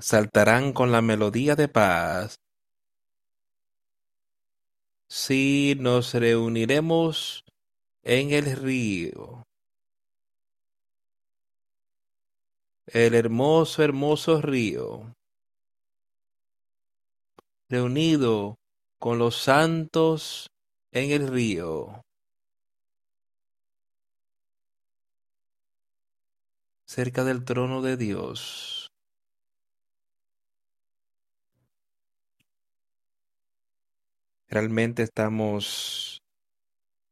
saltarán con la melodía de paz. Sí, nos reuniremos en el río. El hermoso, hermoso río. Reunido con los santos en el río. Cerca del trono de Dios. Realmente estamos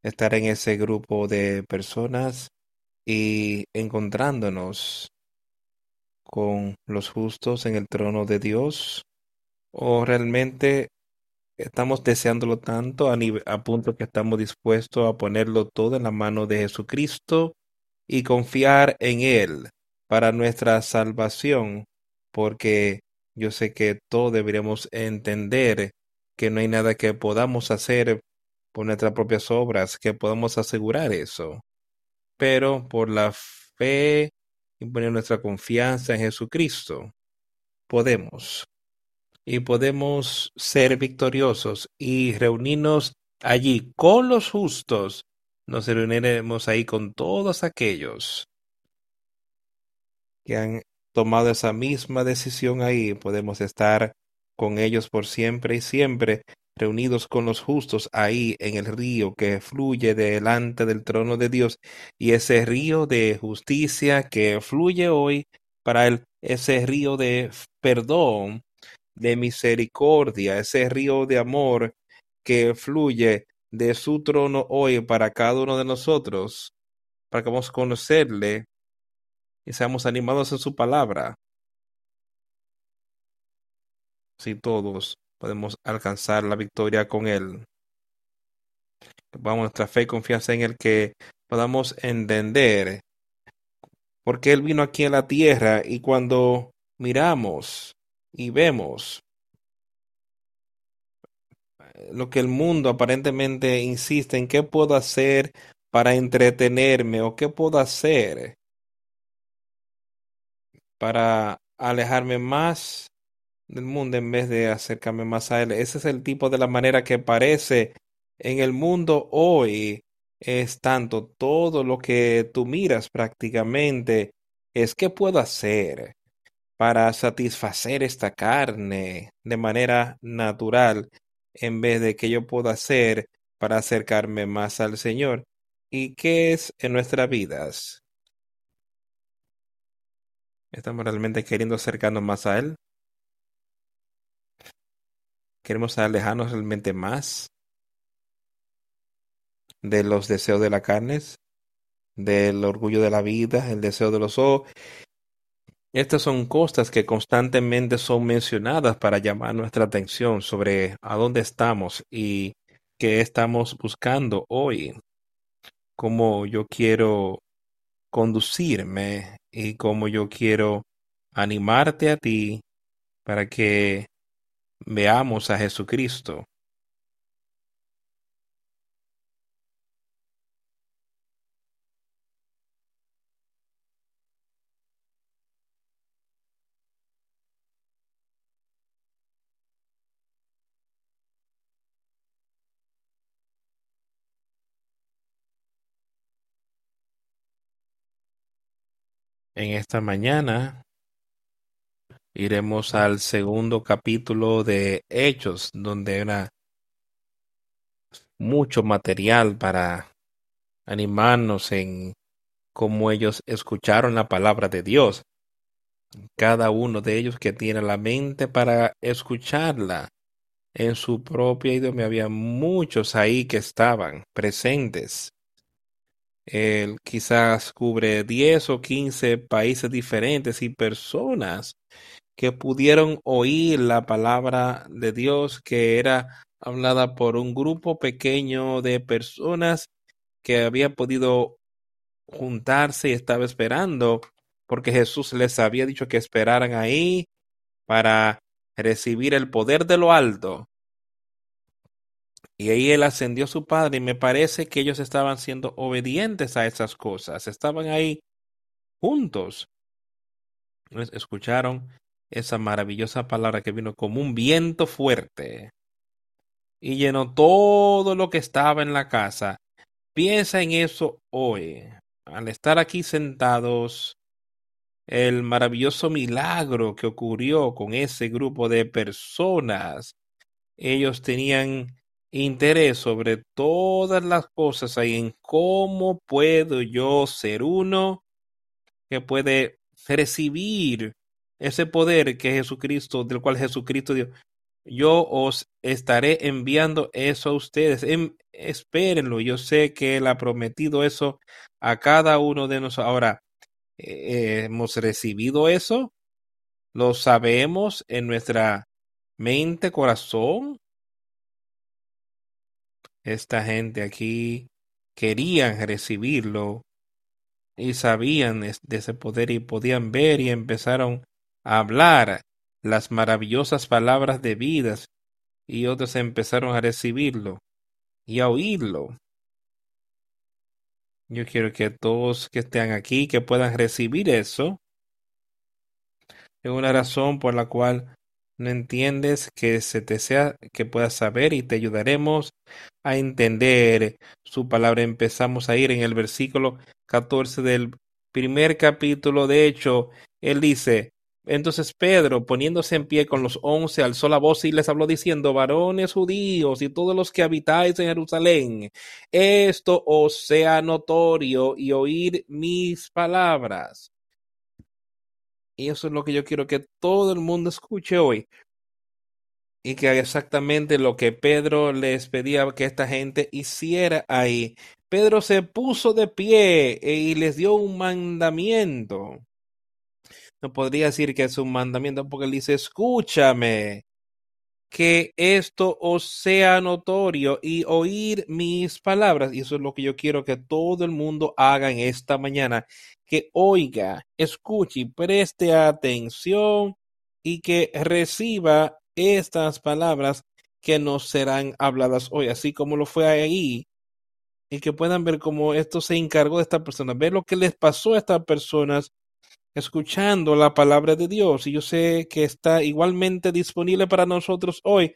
estar en ese grupo de personas y encontrándonos con los justos en el trono de Dios o realmente estamos deseándolo tanto a, a punto que estamos dispuestos a ponerlo todo en la mano de Jesucristo y confiar en Él para nuestra salvación, porque yo sé que todos deberíamos entender que no hay nada que podamos hacer por nuestras propias obras que podamos asegurar eso, pero por la fe y poner nuestra confianza en Jesucristo, podemos. Y podemos ser victoriosos y reunirnos allí con los justos. Nos reuniremos ahí con todos aquellos que han tomado esa misma decisión ahí. Podemos estar con ellos por siempre y siempre, reunidos con los justos ahí en el río que fluye delante del trono de Dios, y ese río de justicia que fluye hoy para él, ese río de perdón, de misericordia, ese río de amor que fluye de su trono hoy para cada uno de nosotros, para que vamos a conocerle y seamos animados en su palabra si todos podemos alcanzar la victoria con Él. Vamos nuestra fe y confianza en el que podamos entender porque Él vino aquí a la tierra y cuando miramos y vemos lo que el mundo aparentemente insiste en qué puedo hacer para entretenerme o qué puedo hacer para alejarme más del mundo en vez de acercarme más a Él. Ese es el tipo de la manera que parece en el mundo hoy. Es tanto todo lo que tú miras prácticamente es qué puedo hacer para satisfacer esta carne de manera natural en vez de que yo pueda hacer para acercarme más al Señor. ¿Y qué es en nuestras vidas? ¿Estamos realmente queriendo acercarnos más a Él? Queremos alejarnos realmente más de los deseos de la carne, del orgullo de la vida, el deseo de los ojos. Estas son cosas que constantemente son mencionadas para llamar nuestra atención sobre a dónde estamos y qué estamos buscando hoy. Cómo yo quiero conducirme y cómo yo quiero animarte a ti para que Veamos a Jesucristo. En esta mañana iremos al segundo capítulo de Hechos, donde era mucho material para animarnos en cómo ellos escucharon la palabra de Dios. Cada uno de ellos que tiene la mente para escucharla en su propia idioma. Había muchos ahí que estaban presentes. Él quizás cubre 10 o 15 países diferentes y personas que pudieron oír la palabra de Dios que era hablada por un grupo pequeño de personas que había podido juntarse y estaba esperando porque Jesús les había dicho que esperaran ahí para recibir el poder de lo alto. Y ahí él ascendió a su padre y me parece que ellos estaban siendo obedientes a esas cosas, estaban ahí juntos. Escucharon esa maravillosa palabra que vino como un viento fuerte y llenó todo lo que estaba en la casa. Piensa en eso hoy, al estar aquí sentados, el maravilloso milagro que ocurrió con ese grupo de personas. Ellos tenían interés sobre todas las cosas ahí en cómo puedo yo ser uno que puede recibir ese poder que Jesucristo, del cual Jesucristo dio. Yo os estaré enviando eso a ustedes. Em, espérenlo. Yo sé que Él ha prometido eso a cada uno de nosotros. Ahora, eh, hemos recibido eso. Lo sabemos en nuestra mente, corazón. Esta gente aquí querían recibirlo y sabían de ese poder y podían ver y empezaron hablar las maravillosas palabras de vidas y otros empezaron a recibirlo y a oírlo. Yo quiero que todos que estén aquí, que puedan recibir eso, es una razón por la cual no entiendes que se te sea, que puedas saber y te ayudaremos a entender su palabra. Empezamos a ir en el versículo 14 del primer capítulo. De hecho, él dice, entonces Pedro, poniéndose en pie con los once, alzó la voz y les habló diciendo, varones judíos y todos los que habitáis en Jerusalén, esto os sea notorio y oír mis palabras. Y eso es lo que yo quiero que todo el mundo escuche hoy. Y que haga exactamente lo que Pedro les pedía que esta gente hiciera ahí. Pedro se puso de pie y les dio un mandamiento no podría decir que es un mandamiento porque él dice, escúchame, que esto os sea notorio y oír mis palabras. Y eso es lo que yo quiero que todo el mundo haga en esta mañana, que oiga, escuche preste atención y que reciba estas palabras que nos serán habladas hoy, así como lo fue ahí, y que puedan ver cómo esto se encargó de esta persona, ver lo que les pasó a estas personas escuchando la palabra de Dios y yo sé que está igualmente disponible para nosotros hoy,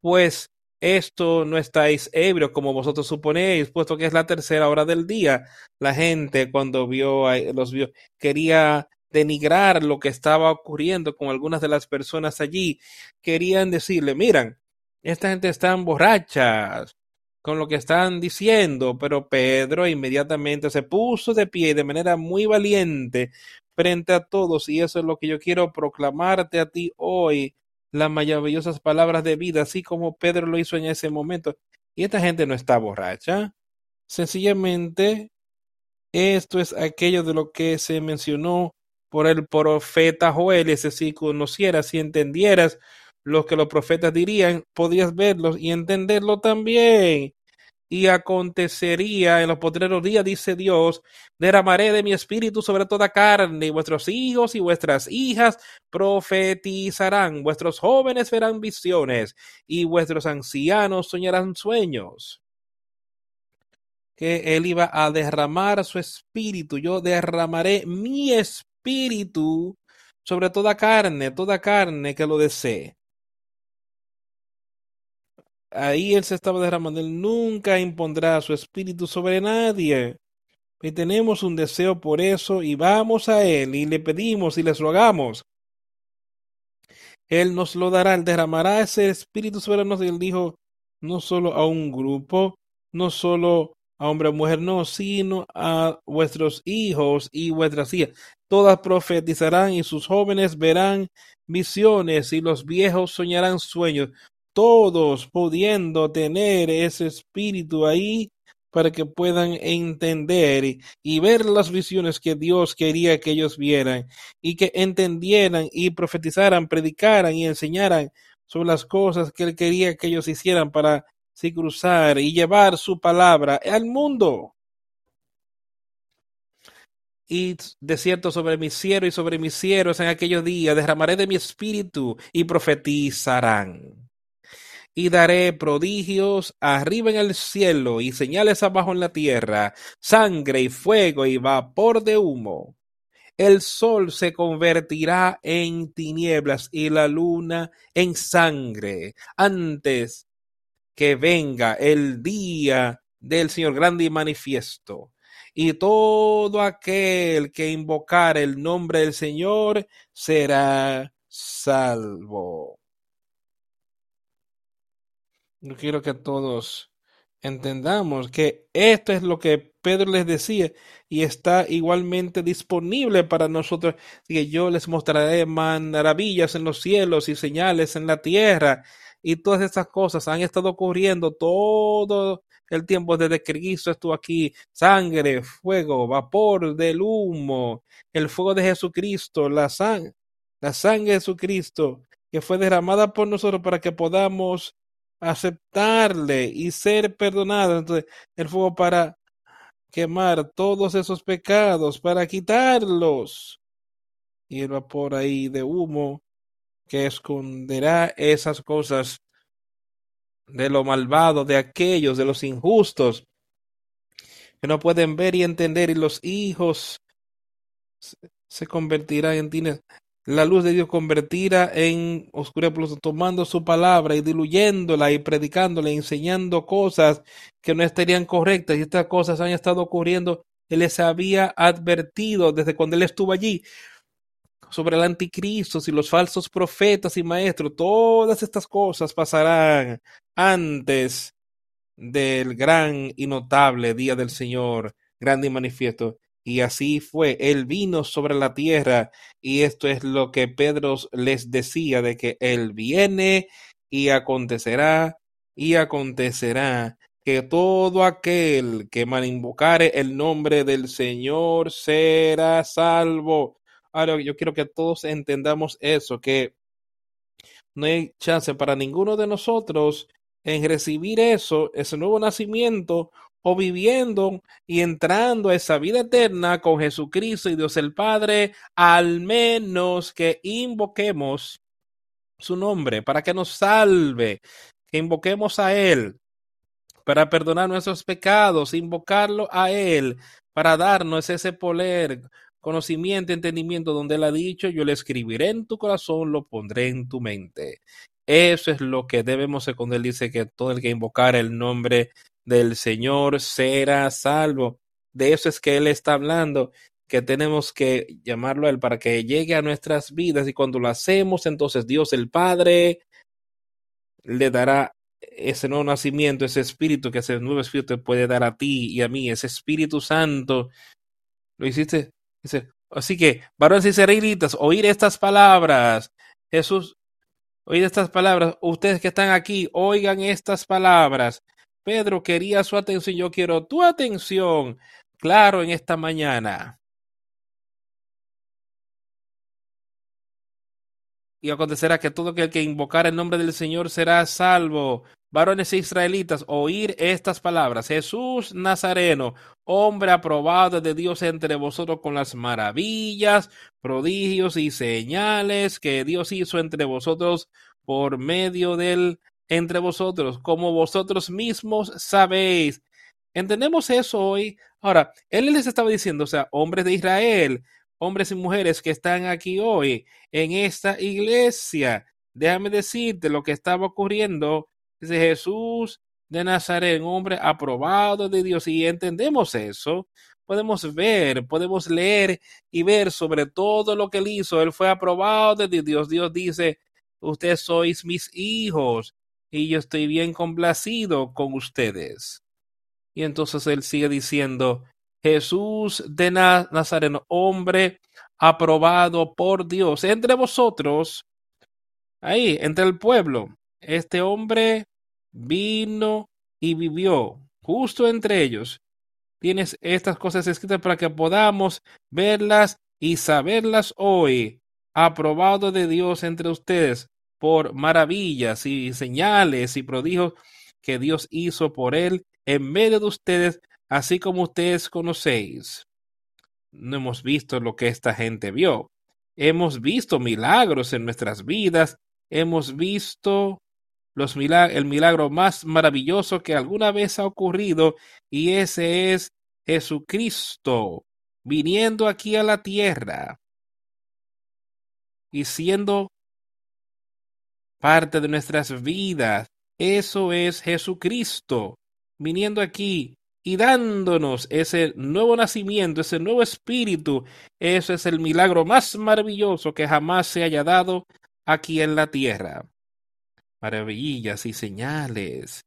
pues esto no estáis ebrio como vosotros suponéis, puesto que es la tercera hora del día. La gente cuando vio los vio quería denigrar lo que estaba ocurriendo con algunas de las personas allí. Querían decirle, miran, esta gente están borrachas con lo que están diciendo, pero Pedro inmediatamente se puso de pie de manera muy valiente frente a todos y eso es lo que yo quiero proclamarte a ti hoy, las maravillosas palabras de vida, así como Pedro lo hizo en ese momento. Y esta gente no está borracha, sencillamente esto es aquello de lo que se mencionó por el profeta Joel, ese si conocieras, si entendieras lo que los profetas dirían, podrías verlos y entenderlo también. Y acontecería en los potreros días, dice Dios, derramaré de mi espíritu sobre toda carne, y vuestros hijos y vuestras hijas profetizarán, vuestros jóvenes verán visiones, y vuestros ancianos soñarán sueños. Que Él iba a derramar su espíritu, yo derramaré mi espíritu sobre toda carne, toda carne que lo desee ahí él se estaba derramando. Él nunca impondrá su espíritu sobre nadie. Y tenemos un deseo por eso y vamos a Él y le pedimos y les rogamos. Él nos lo dará, Él derramará ese espíritu sobre nosotros. Y él dijo, no solo a un grupo, no solo a hombre o mujer, no, sino a vuestros hijos y vuestras hijas. Todas profetizarán y sus jóvenes verán visiones y los viejos soñarán sueños todos pudiendo tener ese espíritu ahí para que puedan entender y, ver las visiones que Dios quería que ellos vieran y que entendieran y profetizaran, predicaran y enseñaran sobre las cosas que Él quería que ellos hicieran para sí cruzar y llevar su palabra al mundo. Y de cierto sobre mi siervo y sobre mis siervos en aquellos días derramaré de mi espíritu y profetizarán y daré prodigios arriba en el cielo y señales abajo en la tierra, sangre y fuego y vapor de humo. el sol se convertirá en tinieblas y la luna en sangre antes que venga el día del Señor grande y manifiesto. Y todo aquel que invocar el nombre del Señor será salvo. Yo quiero que todos entendamos que esto es lo que Pedro les decía y está igualmente disponible para nosotros. Que yo les mostraré maravillas en los cielos y señales en la tierra. Y todas estas cosas han estado ocurriendo todo el tiempo desde que Cristo estuvo aquí. Sangre, fuego, vapor del humo, el fuego de Jesucristo, la, sang la sangre de Jesucristo que fue derramada por nosotros para que podamos aceptarle y ser perdonados. Entonces, el fuego para quemar todos esos pecados, para quitarlos. Y el vapor ahí de humo que esconderá esas cosas de lo malvado, de aquellos, de los injustos, que no pueden ver y entender, y los hijos se convertirán en la luz de Dios convertida en oscuridad, tomando su palabra y diluyéndola y predicándola, enseñando cosas que no estarían correctas y estas cosas han estado ocurriendo. Él les había advertido desde cuando él estuvo allí sobre el anticristo y los falsos profetas y maestros. Todas estas cosas pasarán antes del gran y notable día del Señor, grande y manifiesto. Y así fue, él vino sobre la tierra y esto es lo que Pedro les decía de que él viene y acontecerá y acontecerá que todo aquel que mal invocare el nombre del Señor será salvo. Ahora yo quiero que todos entendamos eso, que no hay chance para ninguno de nosotros en recibir eso, ese nuevo nacimiento, o viviendo y entrando a esa vida eterna con Jesucristo y Dios el Padre, al menos que invoquemos su nombre para que nos salve, que invoquemos a Él para perdonar nuestros pecados, invocarlo a Él para darnos ese poder, conocimiento, entendimiento, donde Él ha dicho, yo le escribiré en tu corazón, lo pondré en tu mente. Eso es lo que debemos cuando Él dice que todo el que invocar el nombre del Señor será salvo. De eso es que Él está hablando, que tenemos que llamarlo a Él para que llegue a nuestras vidas y cuando lo hacemos, entonces Dios el Padre le dará ese nuevo nacimiento, ese espíritu que ese nuevo espíritu puede dar a ti y a mí, ese Espíritu Santo. ¿Lo hiciste? Dice, así que, varones y israelitas, oír estas palabras. Jesús, oír estas palabras. Ustedes que están aquí, oigan estas palabras. Pedro quería su atención, yo quiero tu atención, claro, en esta mañana. Y acontecerá que todo aquel que invocar el nombre del Señor será salvo. Varones israelitas, oír estas palabras. Jesús Nazareno, hombre aprobado de Dios entre vosotros con las maravillas, prodigios y señales que Dios hizo entre vosotros por medio del entre vosotros, como vosotros mismos sabéis. ¿Entendemos eso hoy? Ahora, él les estaba diciendo, o sea, hombres de Israel, hombres y mujeres que están aquí hoy en esta iglesia, déjame decirte lo que estaba ocurriendo. Dice Jesús de Nazaret, un hombre aprobado de Dios, y entendemos eso. Podemos ver, podemos leer y ver sobre todo lo que él hizo. Él fue aprobado de Dios. Dios dice, ustedes sois mis hijos y yo estoy bien complacido con ustedes. Y entonces él sigue diciendo, Jesús de Nazareno, hombre aprobado por Dios entre vosotros, ahí, entre el pueblo, este hombre vino y vivió justo entre ellos. Tienes estas cosas escritas para que podamos verlas y saberlas hoy. Aprobado de Dios entre ustedes por maravillas y señales y prodigios que Dios hizo por él en medio de ustedes, así como ustedes conocéis. No hemos visto lo que esta gente vio. Hemos visto milagros en nuestras vidas. Hemos visto los el milagro más maravilloso que alguna vez ha ocurrido y ese es Jesucristo, viniendo aquí a la tierra y siendo parte de nuestras vidas. Eso es Jesucristo, viniendo aquí y dándonos ese nuevo nacimiento, ese nuevo espíritu. Eso es el milagro más maravilloso que jamás se haya dado aquí en la tierra. Maravillas y señales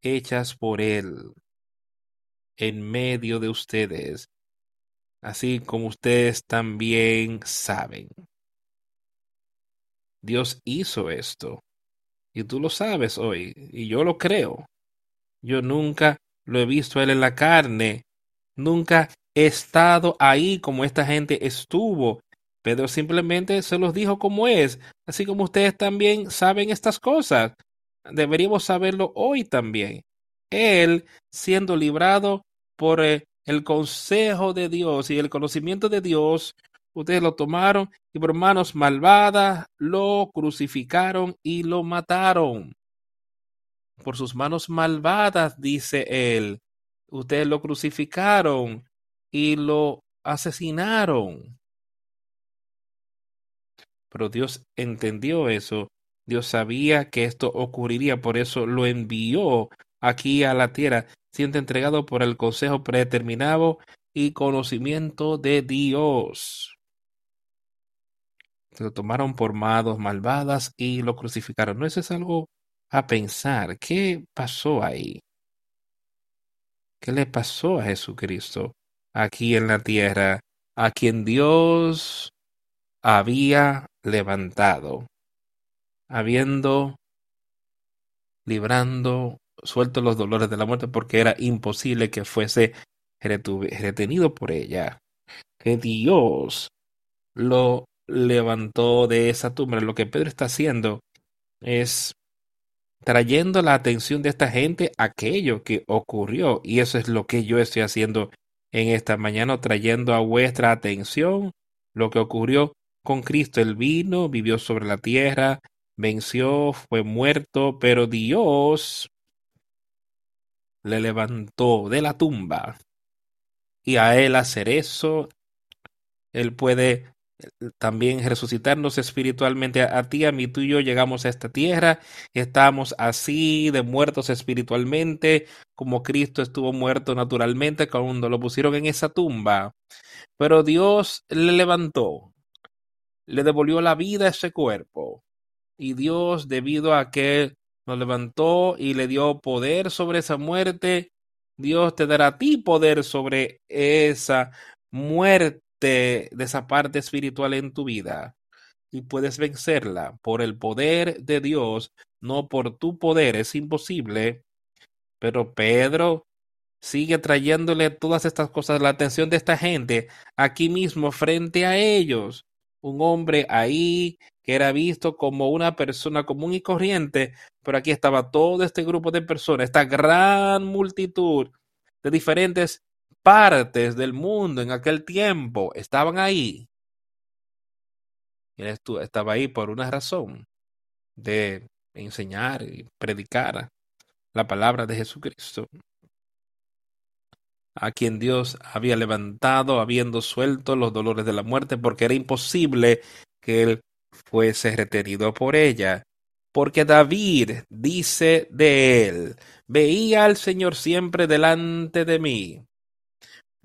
hechas por Él en medio de ustedes, así como ustedes también saben. Dios hizo esto. Y tú lo sabes hoy, y yo lo creo. Yo nunca lo he visto a él en la carne, nunca he estado ahí como esta gente estuvo. Pedro simplemente se los dijo como es, así como ustedes también saben estas cosas. Deberíamos saberlo hoy también. Él, siendo librado por eh, el consejo de Dios y el conocimiento de Dios, ustedes lo tomaron y por manos malvadas lo crucificaron y lo mataron. Por sus manos malvadas, dice él, ustedes lo crucificaron y lo asesinaron. Pero Dios entendió eso. Dios sabía que esto ocurriría, por eso lo envió aquí a la tierra, siendo entregado por el consejo predeterminado y conocimiento de Dios lo tomaron por manos malvadas y lo crucificaron. ¿No eso es algo a pensar? ¿Qué pasó ahí? ¿Qué le pasó a Jesucristo aquí en la tierra, a quien Dios había levantado, habiendo librando, suelto los dolores de la muerte, porque era imposible que fuese retenido por ella. Que Dios lo levantó de esa tumba. Lo que Pedro está haciendo es trayendo la atención de esta gente a aquello que ocurrió. Y eso es lo que yo estoy haciendo en esta mañana, trayendo a vuestra atención lo que ocurrió con Cristo. Él vino, vivió sobre la tierra, venció, fue muerto, pero Dios le levantó de la tumba. Y a él hacer eso, él puede también resucitarnos espiritualmente a, ti, a mí, tú y yo llegamos a esta tierra, estamos así de muertos espiritualmente, como Cristo estuvo muerto naturalmente cuando lo pusieron en esa tumba. Pero Dios le levantó, le devolvió la vida a ese cuerpo. Y Dios, debido a que nos levantó y le dio poder sobre esa muerte, Dios te dará a ti poder sobre esa muerte de, esa parte espiritual en tu vida y puedes vencerla por el poder de Dios, no por tu poder, es imposible. Pero Pedro sigue trayéndole todas estas cosas, la atención de esta gente aquí mismo frente a ellos. Un hombre ahí que era visto como una persona común y corriente, pero aquí estaba todo este grupo de personas, esta gran multitud de diferentes partes del mundo en aquel tiempo estaban ahí. Él estaba ahí por una razón de enseñar y predicar la palabra de Jesucristo, a quien Dios había levantado, habiendo suelto los dolores de la muerte, porque era imposible que él fuese retenido por ella. Porque David dice de él, veía al Señor siempre delante de mí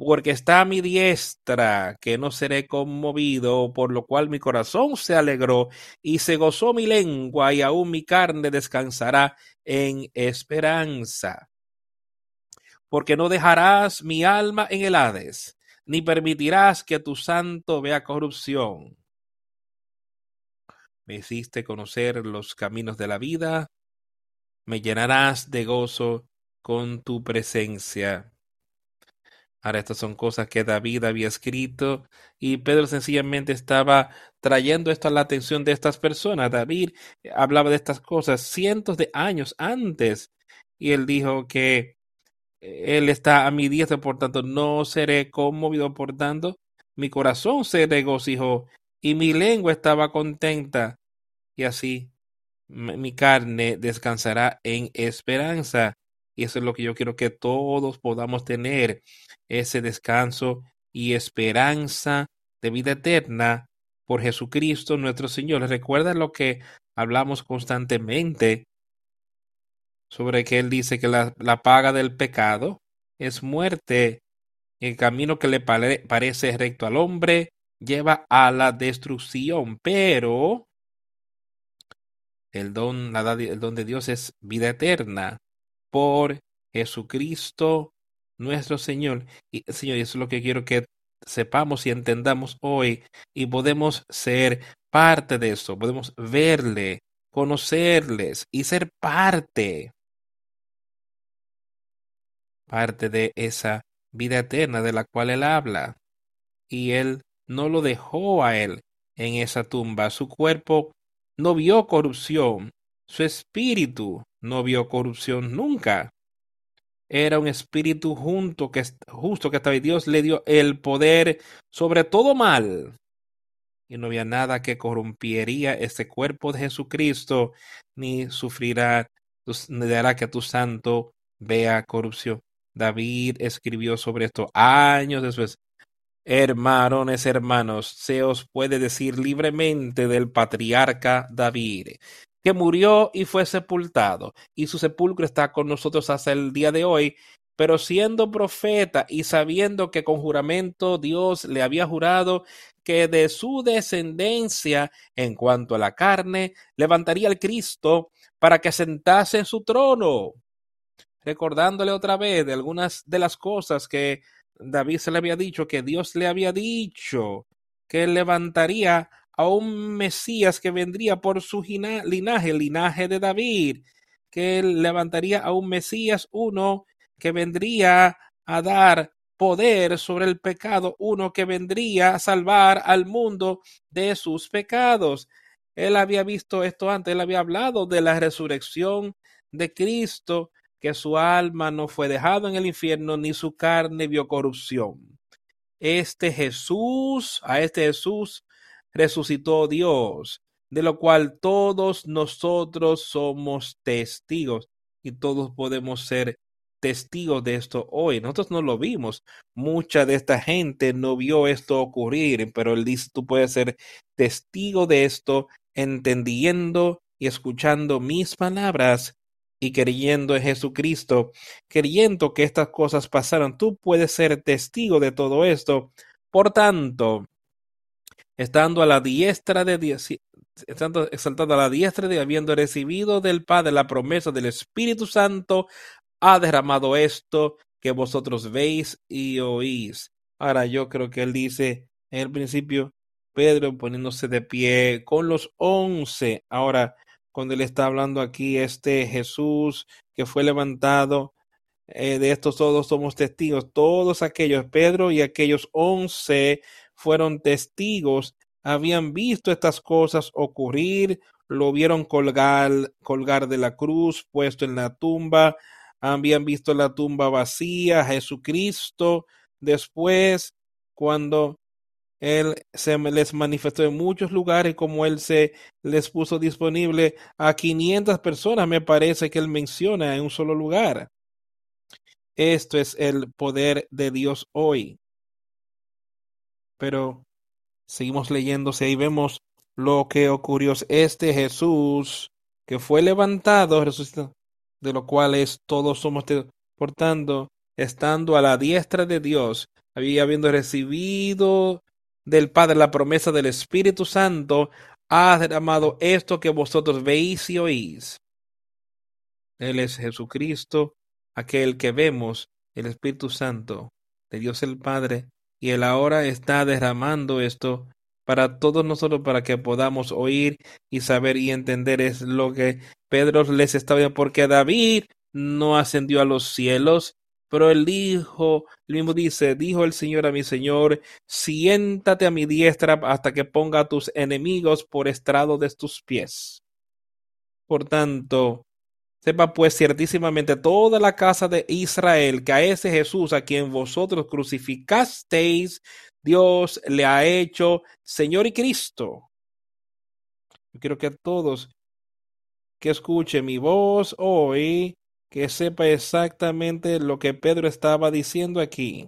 porque está a mi diestra, que no seré conmovido, por lo cual mi corazón se alegró y se gozó mi lengua y aún mi carne descansará en esperanza. Porque no dejarás mi alma en el Hades, ni permitirás que tu santo vea corrupción. Me hiciste conocer los caminos de la vida, me llenarás de gozo con tu presencia. Ahora, estas son cosas que David había escrito y Pedro sencillamente estaba trayendo esto a la atención de estas personas. David hablaba de estas cosas cientos de años antes y él dijo que él está a mi diestra, por tanto no seré conmovido, por tanto mi corazón se regocijó y mi lengua estaba contenta y así mi carne descansará en esperanza. Y eso es lo que yo quiero que todos podamos tener, ese descanso y esperanza de vida eterna por Jesucristo nuestro Señor. Recuerda lo que hablamos constantemente sobre que Él dice que la, la paga del pecado es muerte. El camino que le pare, parece recto al hombre lleva a la destrucción, pero el don, la, el don de Dios es vida eterna por Jesucristo nuestro Señor. Y Señor, eso es lo que quiero que sepamos y entendamos hoy y podemos ser parte de eso, podemos verle, conocerles y ser parte, parte de esa vida eterna de la cual él habla. Y él no lo dejó a él en esa tumba. Su cuerpo no vio corrupción, su espíritu no vio corrupción nunca era un espíritu junto que, justo que Dios le dio el poder sobre todo mal. Y no había nada que corrompería este cuerpo de Jesucristo, ni sufrirá, ni hará que tu santo vea corrupción. David escribió sobre esto años después. Hermanos, hermanos, se os puede decir libremente del patriarca David, que murió y fue sepultado, y su sepulcro está con nosotros hasta el día de hoy, pero siendo profeta y sabiendo que con juramento Dios le había jurado que de su descendencia, en cuanto a la carne, levantaría al Cristo para que sentase en su trono, recordándole otra vez de algunas de las cosas que David se le había dicho, que Dios le había dicho, que levantaría a un Mesías que vendría por su linaje, linaje de David, que levantaría a un Mesías, uno que vendría a dar poder sobre el pecado, uno que vendría a salvar al mundo de sus pecados. Él había visto esto antes, él había hablado de la resurrección de Cristo, que su alma no fue dejado en el infierno, ni su carne vio corrupción. Este Jesús, a este Jesús resucitó Dios, de lo cual todos nosotros somos testigos y todos podemos ser testigos de esto hoy. Nosotros no lo vimos. Mucha de esta gente no vio esto ocurrir, pero él dice, tú puedes ser testigo de esto entendiendo y escuchando mis palabras y creyendo en Jesucristo, creyendo que estas cosas pasaron. Tú puedes ser testigo de todo esto. Por tanto, estando a la diestra de Dios, estando exaltado a la diestra de habiendo recibido del Padre la promesa del Espíritu Santo, ha derramado esto que vosotros veis y oís. Ahora yo creo que él dice en el principio, Pedro poniéndose de pie con los once. Ahora, cuando él está hablando aquí, este Jesús que fue levantado, eh, de estos todos somos testigos, todos aquellos, Pedro y aquellos once fueron testigos, habían visto estas cosas ocurrir, lo vieron colgar, colgar de la cruz, puesto en la tumba, habían visto la tumba vacía, Jesucristo. Después, cuando él se les manifestó en muchos lugares, como él se les puso disponible a 500 personas, me parece que él menciona en un solo lugar. Esto es el poder de Dios hoy pero seguimos leyéndose y vemos lo que ocurrió. Este Jesús que fue levantado, resucitado, de lo cual es todos somos portando, estando a la diestra de Dios, habiendo recibido del Padre la promesa del Espíritu Santo, ha derramado esto que vosotros veis y oís. Él es Jesucristo, aquel que vemos, el Espíritu Santo de Dios el Padre, y Él ahora está derramando esto para todos nosotros para que podamos oír y saber y entender es lo que Pedro les estaba porque David no ascendió a los cielos, pero él dijo, el mismo dice, dijo el Señor a mi Señor, siéntate a mi diestra hasta que ponga a tus enemigos por estrado de tus pies. Por tanto, Sepa pues ciertísimamente toda la casa de Israel que a ese Jesús a quien vosotros crucificasteis, Dios le ha hecho Señor y Cristo. Yo quiero que todos que escuchen mi voz hoy, que sepa exactamente lo que Pedro estaba diciendo aquí.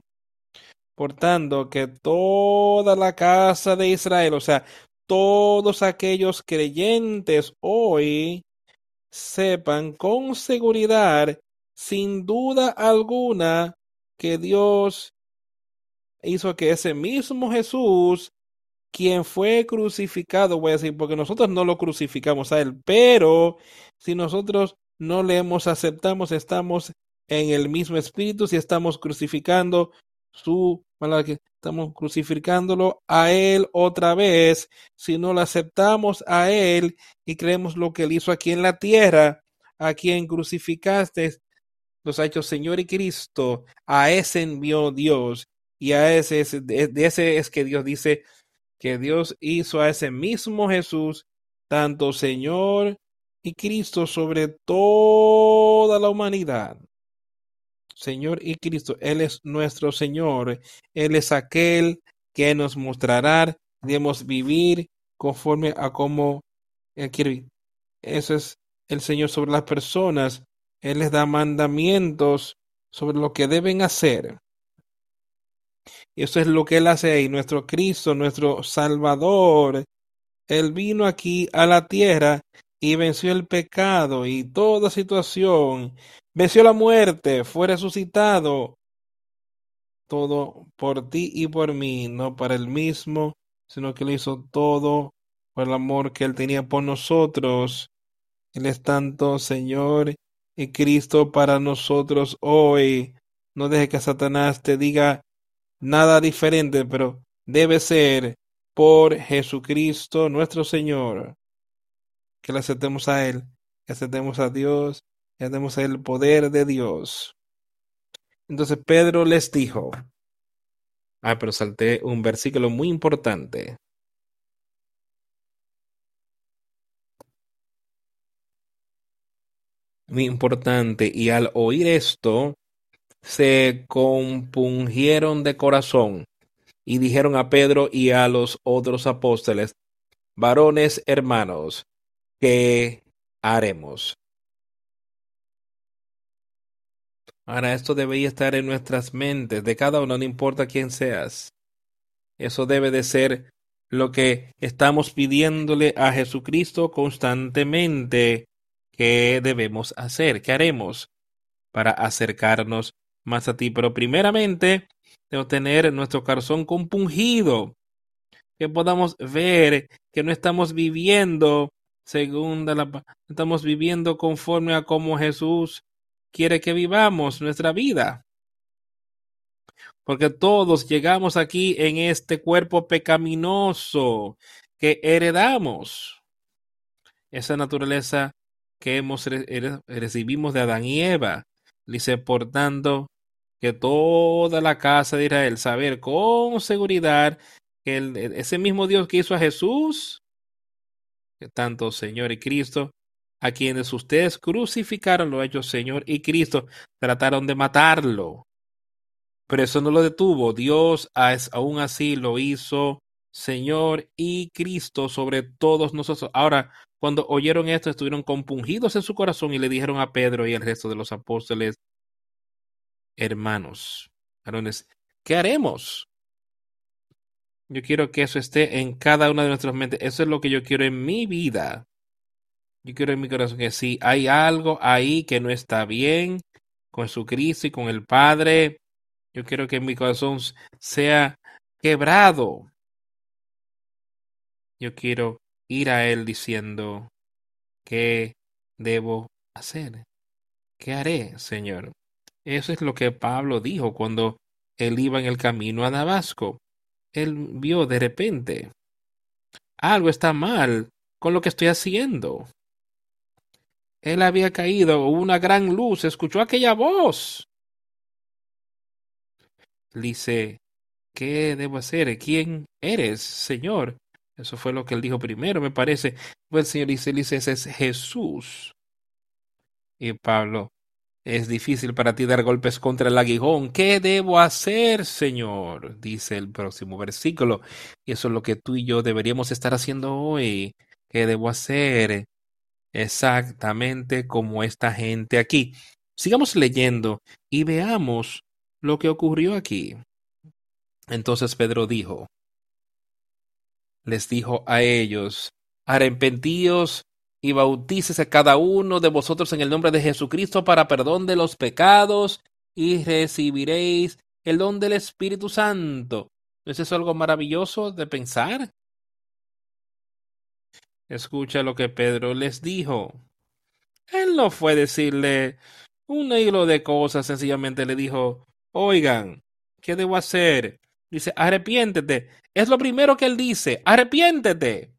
Por tanto, que toda la casa de Israel, o sea, todos aquellos creyentes hoy sepan con seguridad, sin duda alguna, que Dios hizo que ese mismo Jesús, quien fue crucificado, voy a decir, porque nosotros no lo crucificamos a él, pero si nosotros no le hemos aceptamos, estamos en el mismo espíritu, si estamos crucificando su estamos crucificándolo a él otra vez, si no lo aceptamos a él y creemos lo que él hizo aquí en la tierra, a quien crucificaste, los ha hecho Señor y Cristo, a ese envió Dios y a ese, de ese es que Dios dice que Dios hizo a ese mismo Jesús, tanto Señor y Cristo sobre toda la humanidad. Señor y Cristo, Él es nuestro Señor, Él es aquel que nos mostrará, debemos vivir conforme a cómo Él quiere vivir. Eso es el Señor sobre las personas, Él les da mandamientos sobre lo que deben hacer. Y eso es lo que Él hace ahí, nuestro Cristo, nuestro Salvador. Él vino aquí a la tierra y venció el pecado y toda situación venció la muerte, fue resucitado. Todo por ti y por mí, no para él mismo, sino que lo hizo todo por el amor que él tenía por nosotros. Él es tanto Señor y Cristo para nosotros hoy. No deje que Satanás te diga nada diferente, pero debe ser por Jesucristo nuestro Señor. Que le aceptemos a Él, que aceptemos a Dios ya tenemos el poder de Dios. Entonces Pedro les dijo, ah, pero salté un versículo muy importante. Muy importante. Y al oír esto, se compungieron de corazón y dijeron a Pedro y a los otros apóstoles, varones hermanos, ¿qué haremos? Ahora, esto debería estar en nuestras mentes, de cada uno, no importa quién seas. Eso debe de ser lo que estamos pidiéndole a Jesucristo constantemente que debemos hacer, que haremos para acercarnos más a ti. Pero primeramente, debemos tener nuestro corazón compungido, que podamos ver que no estamos viviendo según la, estamos viviendo conforme a como Jesús quiere que vivamos nuestra vida. Porque todos llegamos aquí en este cuerpo pecaminoso que heredamos. Esa naturaleza que hemos recibimos de Adán y Eva. Dice, por tanto, que toda la casa de Israel saber con seguridad que ese mismo Dios que hizo a Jesús, que tanto Señor y Cristo, a quienes ustedes crucificaron, lo hecho Señor y Cristo, trataron de matarlo. Pero eso no lo detuvo. Dios aún así lo hizo Señor y Cristo sobre todos nosotros. Ahora, cuando oyeron esto, estuvieron compungidos en su corazón y le dijeron a Pedro y al resto de los apóstoles, hermanos, varones, ¿qué haremos? Yo quiero que eso esté en cada una de nuestras mentes. Eso es lo que yo quiero en mi vida. Yo quiero en mi corazón que si hay algo ahí que no está bien con Jesucristo y con el Padre, yo quiero que mi corazón sea quebrado. Yo quiero ir a Él diciendo, ¿qué debo hacer? ¿Qué haré, Señor? Eso es lo que Pablo dijo cuando él iba en el camino a Damasco. Él vio de repente, algo está mal con lo que estoy haciendo. Él había caído, una gran luz, escuchó aquella voz. Dice, ¿qué debo hacer? ¿Quién eres, Señor? Eso fue lo que él dijo primero, me parece. Pues el Señor dice, dice, ese es Jesús. Y Pablo, es difícil para ti dar golpes contra el aguijón. ¿Qué debo hacer, Señor? Dice el próximo versículo. Y eso es lo que tú y yo deberíamos estar haciendo hoy. ¿Qué debo hacer? Exactamente como esta gente aquí. Sigamos leyendo y veamos lo que ocurrió aquí. Entonces Pedro dijo, les dijo a ellos, arrepentíos y bautícese cada uno de vosotros en el nombre de Jesucristo para perdón de los pecados y recibiréis el don del Espíritu Santo. ¿No es eso algo maravilloso de pensar? Escucha lo que Pedro les dijo. Él no fue decirle un hilo de cosas, sencillamente le dijo, oigan, ¿qué debo hacer? Dice, arrepiéntete. Es lo primero que él dice, arrepiéntete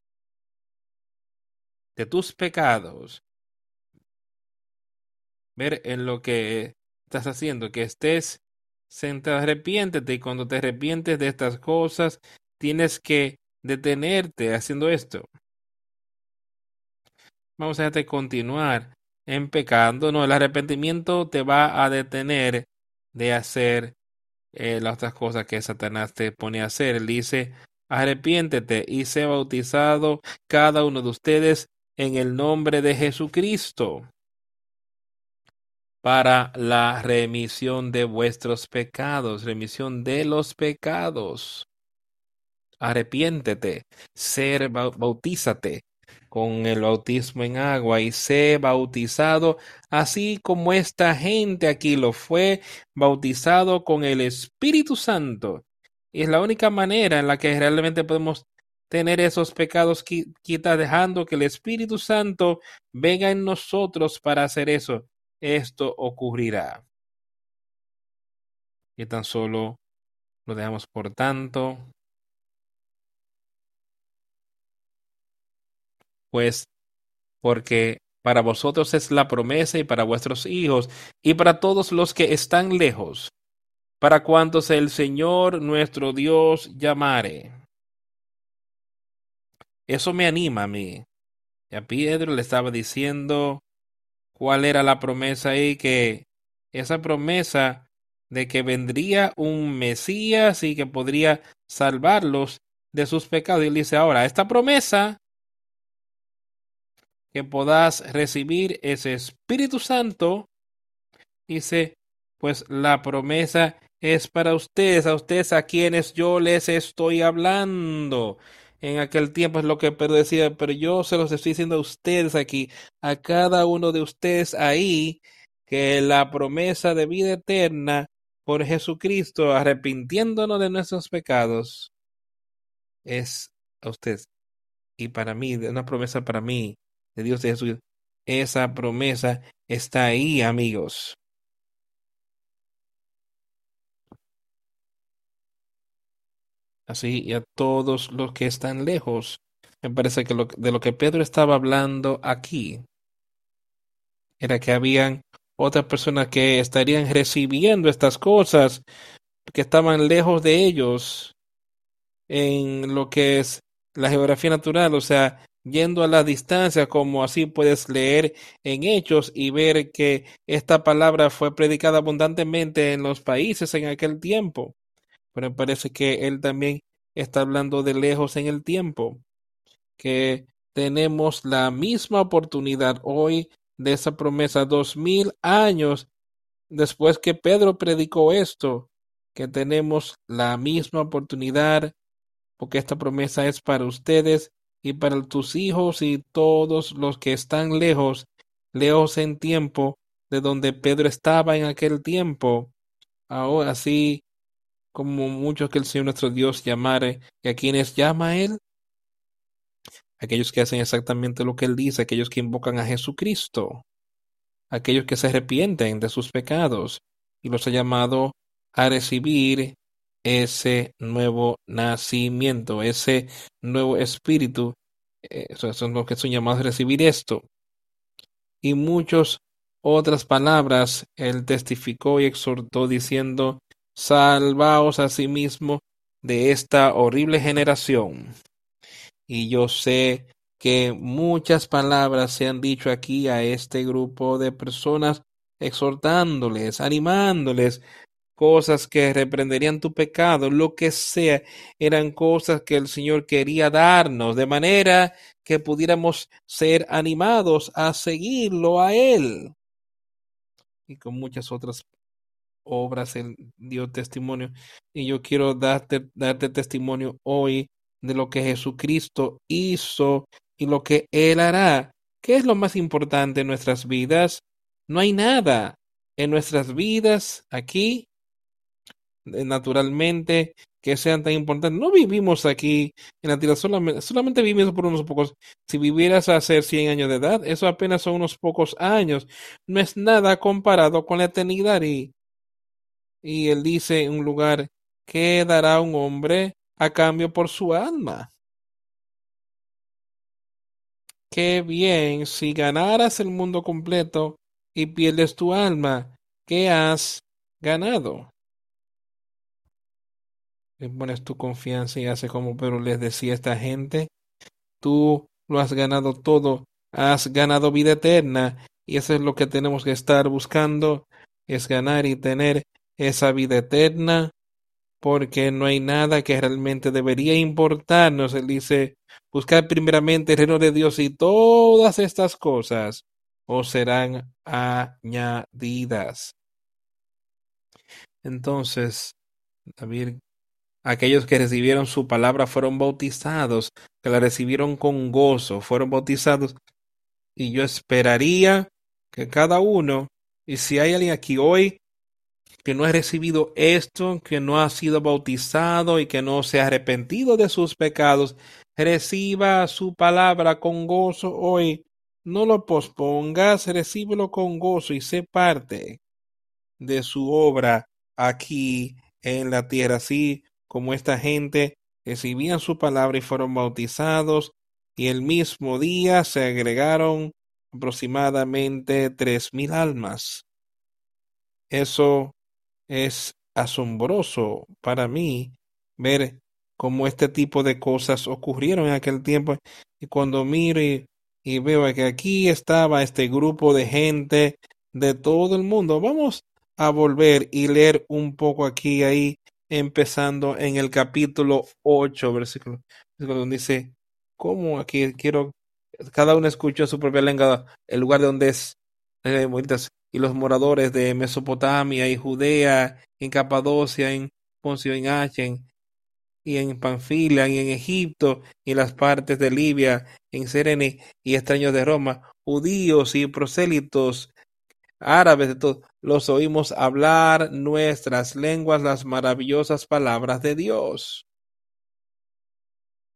de tus pecados. Ver en lo que estás haciendo, que estés sentado, arrepiéntete y cuando te arrepientes de estas cosas, tienes que detenerte haciendo esto. Vamos a continuar en pecando. No, el arrepentimiento te va a detener de hacer eh, las otras cosas que Satanás te pone a hacer. Él dice, arrepiéntete y sé bautizado cada uno de ustedes en el nombre de Jesucristo para la remisión de vuestros pecados, remisión de los pecados. Arrepiéntete, ser bautízate con el bautismo en agua y sé bautizado, así como esta gente aquí lo fue bautizado con el Espíritu Santo. Y es la única manera en la que realmente podemos tener esos pecados quita dejando que el Espíritu Santo venga en nosotros para hacer eso. Esto ocurrirá. Y tan solo lo dejamos por tanto. Pues porque para vosotros es la promesa y para vuestros hijos y para todos los que están lejos, para cuantos el Señor nuestro Dios llamare. Eso me anima a mí. Y a Pedro le estaba diciendo cuál era la promesa ahí, que esa promesa de que vendría un Mesías y que podría salvarlos de sus pecados. Y él dice ahora, esta promesa que podás recibir ese Espíritu Santo, dice, pues la promesa es para ustedes, a ustedes a quienes yo les estoy hablando en aquel tiempo es lo que Pedro decía, pero yo se los estoy diciendo a ustedes aquí, a cada uno de ustedes ahí, que la promesa de vida eterna por Jesucristo, arrepintiéndonos de nuestros pecados, es a ustedes. Y para mí, una promesa para mí, de Dios de Jesús, esa promesa está ahí, amigos. así y a todos los que están lejos. Me parece que de lo que Pedro estaba hablando aquí era que habían otras personas que estarían recibiendo estas cosas, que estaban lejos de ellos en lo que es la geografía natural, o sea, yendo a la distancia, como así puedes leer en Hechos y ver que esta palabra fue predicada abundantemente en los países en aquel tiempo. Pero parece que él también está hablando de lejos en el tiempo, que tenemos la misma oportunidad hoy de esa promesa dos mil años después que Pedro predicó esto, que tenemos la misma oportunidad porque esta promesa es para ustedes y para tus hijos y todos los que están lejos, lejos en tiempo de donde Pedro estaba en aquel tiempo. Ahora sí, como muchos que el Señor nuestro Dios llamare, y a quienes llama Él, aquellos que hacen exactamente lo que Él dice, aquellos que invocan a Jesucristo, aquellos que se arrepienten de sus pecados, y los ha llamado a recibir ese nuevo nacimiento, ese nuevo espíritu. Eso son los que son llamados a recibir esto. Y muchas otras palabras él testificó y exhortó diciendo, salvaos a sí mismo de esta horrible generación. Y yo sé que muchas palabras se han dicho aquí a este grupo de personas, exhortándoles, animándoles, cosas que reprenderían tu pecado, lo que sea, eran cosas que el Señor quería darnos, de manera que pudiéramos ser animados a seguirlo a Él. Y con muchas otras obras Él dio testimonio. Y yo quiero darte, darte testimonio hoy de lo que Jesucristo hizo y lo que Él hará. ¿Qué es lo más importante en nuestras vidas? No hay nada en nuestras vidas aquí, naturalmente, que sean tan importantes. No vivimos aquí en la tierra, solamente, solamente vivimos por unos pocos. Si vivieras a ser 100 años de edad, eso apenas son unos pocos años. No es nada comparado con la eternidad. Y, y él dice en un lugar, ¿qué dará un hombre a cambio por su alma? Qué bien si ganaras el mundo completo y pierdes tu alma. ¿Qué has ganado? Le pones tu confianza y hace como pero les decía esta gente, tú lo has ganado todo, has ganado vida eterna y eso es lo que tenemos que estar buscando, es ganar y tener esa vida eterna, porque no hay nada que realmente debería importarnos. Él dice, buscar primeramente el reino de Dios y todas estas cosas os serán añadidas. Entonces, David Aquellos que recibieron su palabra fueron bautizados, que la recibieron con gozo, fueron bautizados. Y yo esperaría que cada uno, y si hay alguien aquí hoy que no ha recibido esto, que no ha sido bautizado y que no se ha arrepentido de sus pecados, reciba su palabra con gozo hoy. No lo pospongas, recíbelo con gozo y sé parte de su obra aquí en la tierra. Sí, como esta gente recibían su palabra y fueron bautizados, y el mismo día se agregaron aproximadamente tres mil almas. Eso es asombroso para mí ver cómo este tipo de cosas ocurrieron en aquel tiempo. Y cuando miro y, y veo que aquí estaba este grupo de gente de todo el mundo, vamos a volver y leer un poco aquí ahí empezando en el capítulo 8, versículo, donde dice, ¿cómo aquí quiero, cada uno escucha su propia lengua, el lugar de donde es, eh, y los moradores de Mesopotamia y Judea, en Capadocia, en Poncio, en Achen, y en Panfilia, y en Egipto, y en las partes de Libia, en Serene, y extraños de Roma, judíos y prosélitos, árabes, de todo, los oímos hablar nuestras lenguas las maravillosas palabras de Dios.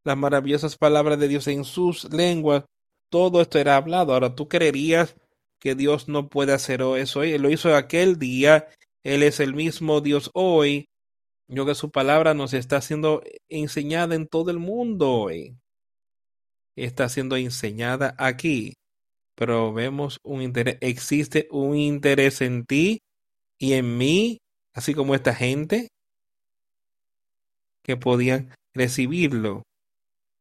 Las maravillosas palabras de Dios en sus lenguas, todo esto era hablado. Ahora, ¿tú creerías que Dios no puede hacer eso hoy? Él lo hizo aquel día, Él es el mismo Dios hoy. Yo que su palabra nos está siendo enseñada en todo el mundo hoy. Está siendo enseñada aquí pero vemos un interés, existe un interés en ti y en mí, así como esta gente que podían recibirlo.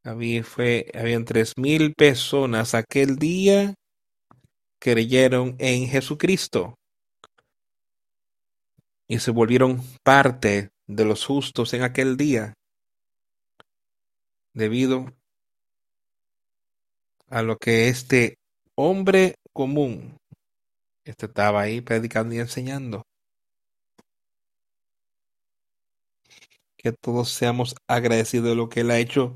Había, fue, habían tres mil personas aquel día que creyeron en Jesucristo y se volvieron parte de los justos en aquel día debido a lo que este hombre común. Este estaba ahí predicando y enseñando. Que todos seamos agradecidos de lo que Él ha hecho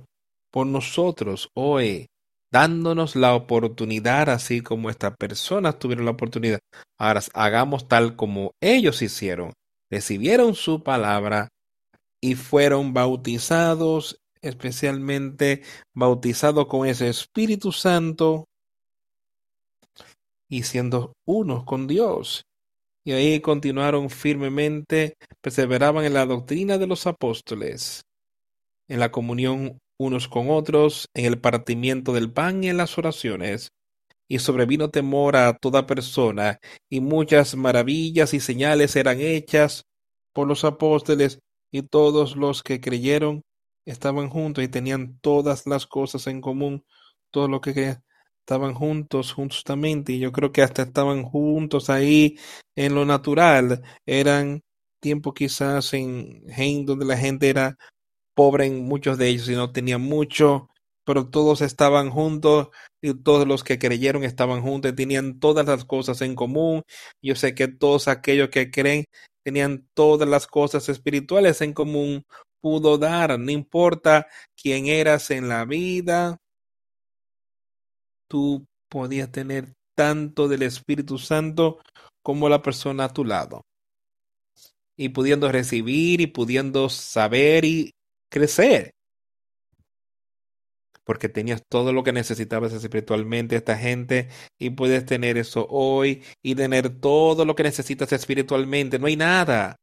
por nosotros hoy, dándonos la oportunidad, así como estas personas tuvieron la oportunidad. Ahora hagamos tal como ellos hicieron. Recibieron su palabra y fueron bautizados, especialmente bautizados con ese Espíritu Santo y siendo unos con Dios. Y ahí continuaron firmemente, perseveraban en la doctrina de los apóstoles, en la comunión unos con otros, en el partimiento del pan y en las oraciones. Y sobrevino temor a toda persona, y muchas maravillas y señales eran hechas por los apóstoles, y todos los que creyeron estaban juntos y tenían todas las cosas en común, todo lo que estaban juntos justamente y yo creo que hasta estaban juntos ahí en lo natural. Eran tiempos quizás en Jaén donde la gente era pobre en muchos de ellos y no tenía mucho, pero todos estaban juntos y todos los que creyeron estaban juntos y tenían todas las cosas en común. Yo sé que todos aquellos que creen tenían todas las cosas espirituales en común, pudo dar, no importa quién eras en la vida, tú podías tener tanto del Espíritu Santo como la persona a tu lado. Y pudiendo recibir y pudiendo saber y crecer. Porque tenías todo lo que necesitabas espiritualmente, esta gente, y puedes tener eso hoy y tener todo lo que necesitas espiritualmente. No hay nada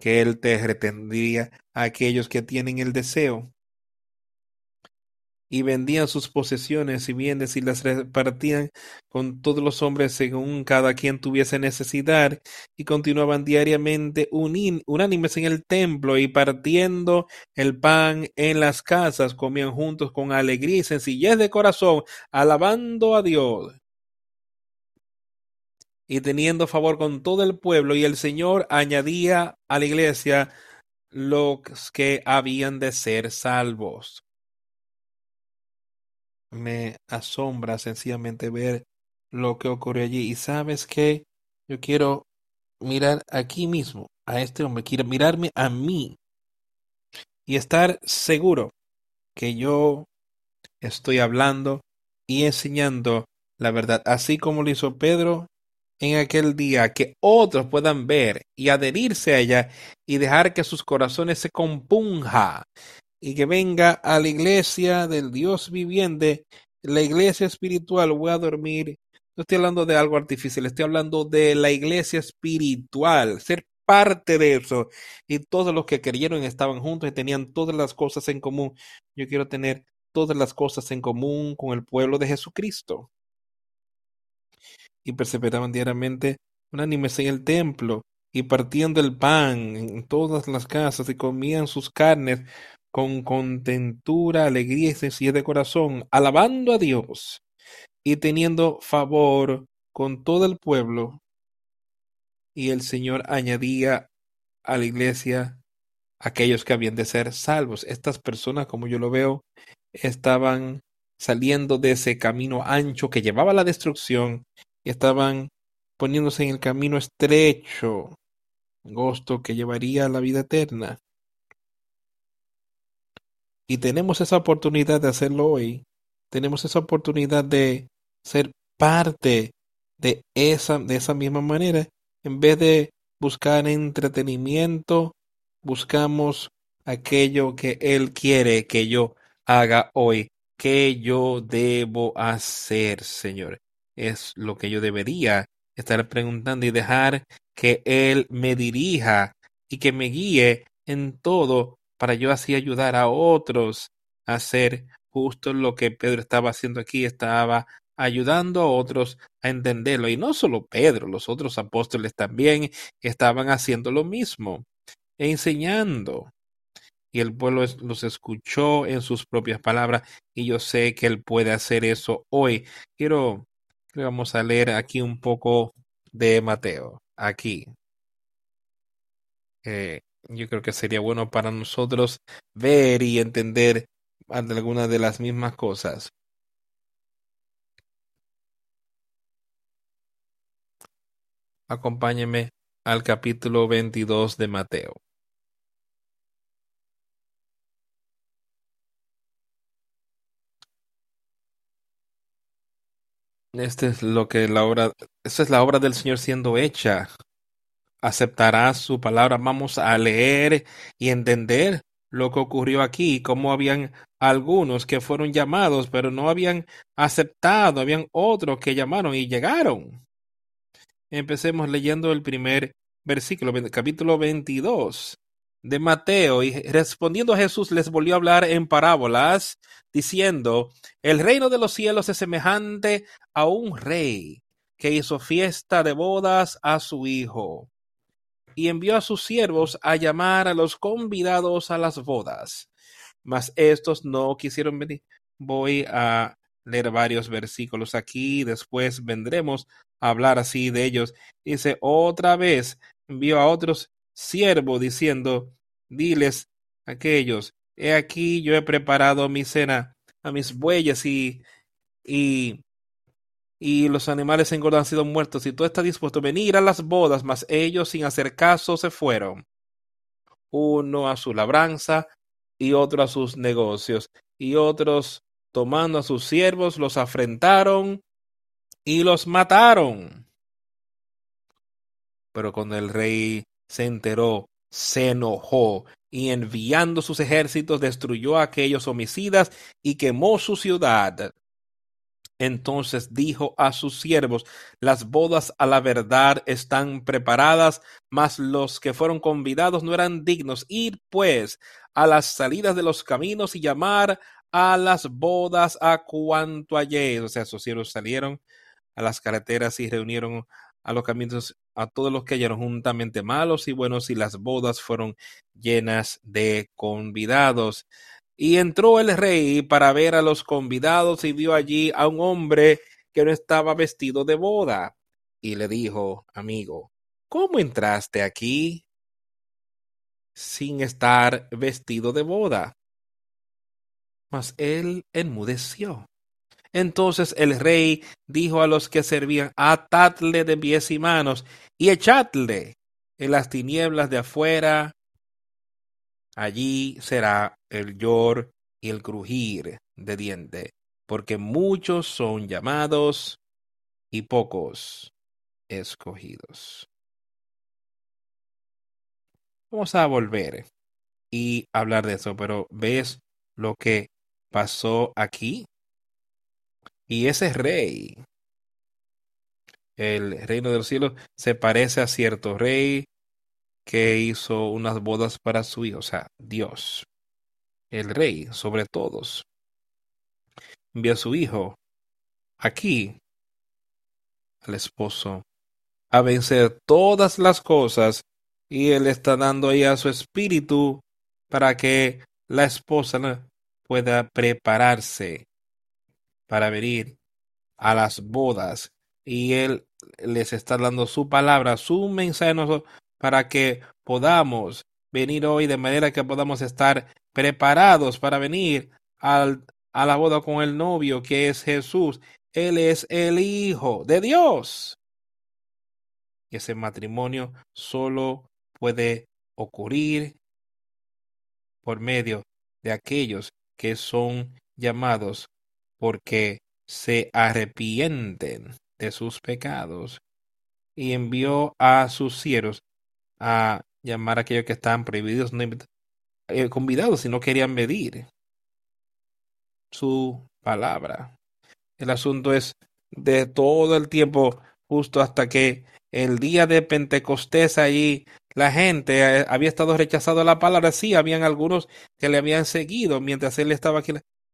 que Él te retendría a aquellos que tienen el deseo y vendían sus posesiones y bienes y las repartían con todos los hombres según cada quien tuviese necesidad, y continuaban diariamente unánimes en el templo y partiendo el pan en las casas, comían juntos con alegría y sencillez de corazón, alabando a Dios. Y teniendo favor con todo el pueblo, y el Señor añadía a la iglesia los que habían de ser salvos me asombra sencillamente ver lo que ocurrió allí. Y sabes que yo quiero mirar aquí mismo a este hombre, quiero mirarme a mí y estar seguro que yo estoy hablando y enseñando la verdad, así como lo hizo Pedro en aquel día, que otros puedan ver y adherirse a ella y dejar que sus corazones se compunja y que venga a la iglesia del Dios viviente, la iglesia espiritual, voy a dormir. No estoy hablando de algo artificial, estoy hablando de la iglesia espiritual, ser parte de eso. Y todos los que creyeron estaban juntos y tenían todas las cosas en común. Yo quiero tener todas las cosas en común con el pueblo de Jesucristo. Y perseveraban diariamente unánimes en el templo y partían del pan en todas las casas y comían sus carnes con contentura, alegría y sencillez de corazón, alabando a Dios y teniendo favor con todo el pueblo. Y el Señor añadía a la iglesia aquellos que habían de ser salvos. Estas personas, como yo lo veo, estaban saliendo de ese camino ancho que llevaba a la destrucción y estaban poniéndose en el camino estrecho, angosto que llevaría a la vida eterna. Y tenemos esa oportunidad de hacerlo hoy. Tenemos esa oportunidad de ser parte de esa, de esa misma manera. En vez de buscar entretenimiento, buscamos aquello que Él quiere que yo haga hoy. ¿Qué yo debo hacer, Señor? Es lo que yo debería estar preguntando y dejar que Él me dirija y que me guíe en todo para yo así ayudar a otros a hacer justo lo que Pedro estaba haciendo aquí, estaba ayudando a otros a entenderlo. Y no solo Pedro, los otros apóstoles también estaban haciendo lo mismo, enseñando. Y el pueblo los escuchó en sus propias palabras y yo sé que él puede hacer eso hoy. Quiero, vamos a leer aquí un poco de Mateo, aquí. Eh, yo creo que sería bueno para nosotros ver y entender algunas de las mismas cosas. Acompáñeme al capítulo 22 de Mateo. Este es lo que la obra, esta es la obra del Señor siendo hecha aceptará su palabra. Vamos a leer y entender lo que ocurrió aquí, cómo habían algunos que fueron llamados, pero no habían aceptado, habían otros que llamaron y llegaron. Empecemos leyendo el primer versículo, capítulo 22 de Mateo, y respondiendo a Jesús les volvió a hablar en parábolas, diciendo, el reino de los cielos es semejante a un rey que hizo fiesta de bodas a su hijo y envió a sus siervos a llamar a los convidados a las bodas. Mas estos no quisieron venir. Voy a leer varios versículos aquí, después vendremos a hablar así de ellos. Dice, otra vez envió a otros siervos diciendo, diles aquellos, he aquí yo he preparado mi cena a mis bueyes y, y y los animales engordados han sido muertos, y tú estás dispuesto a venir a las bodas, mas ellos sin hacer caso se fueron, uno a su labranza y otro a sus negocios, y otros tomando a sus siervos los afrentaron y los mataron. Pero cuando el rey se enteró, se enojó y enviando sus ejércitos destruyó a aquellos homicidas y quemó su ciudad. Entonces dijo a sus siervos, las bodas a la verdad están preparadas, mas los que fueron convidados no eran dignos. Ir pues a las salidas de los caminos y llamar a las bodas a cuanto halléis. O sea, sus siervos salieron a las carreteras y reunieron a los caminos a todos los que hallaron juntamente malos y buenos y las bodas fueron llenas de convidados. Y entró el rey para ver a los convidados y vio allí a un hombre que no estaba vestido de boda. Y le dijo, amigo, ¿cómo entraste aquí sin estar vestido de boda? Mas él enmudeció. Entonces el rey dijo a los que servían, atadle de pies y manos y echadle en las tinieblas de afuera allí será el llor y el crujir de diente, porque muchos son llamados y pocos escogidos. Vamos a volver y hablar de eso, pero ¿ves lo que pasó aquí? Y ese rey, el reino de los cielos, se parece a cierto rey que hizo unas bodas para su hijo, o sea, Dios, el rey sobre todos. Envió a su hijo aquí, al esposo, a vencer todas las cosas y él está dando ahí a su espíritu para que la esposa pueda prepararse para venir a las bodas y él les está dando su palabra, su mensaje para que podamos venir hoy de manera que podamos estar preparados para venir al, a la boda con el novio que es Jesús. Él es el Hijo de Dios. Y ese matrimonio solo puede ocurrir por medio de aquellos que son llamados porque se arrepienten de sus pecados y envió a sus siervos a llamar a aquellos que estaban prohibidos, no eh, convidados, si no querían medir su palabra. El asunto es de todo el tiempo, justo hasta que el día de Pentecostés allí la gente eh, había estado rechazado la palabra. Sí, habían algunos que le habían seguido mientras él estaba aquí.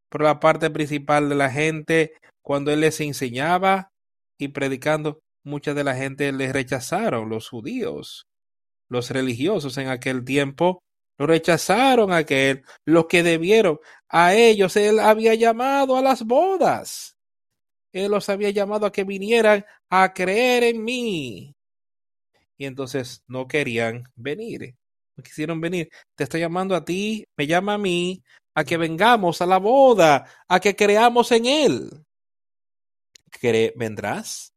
Pero la parte principal de la gente, cuando él les enseñaba y predicando, mucha de la gente les rechazaron, los judíos los religiosos en aquel tiempo lo rechazaron a aquel, los que debieron. A ellos él había llamado a las bodas. Él los había llamado a que vinieran a creer en mí. Y entonces no querían venir. No quisieron venir. Te está llamando a ti, me llama a mí, a que vengamos a la boda, a que creamos en él. ¿Vendrás?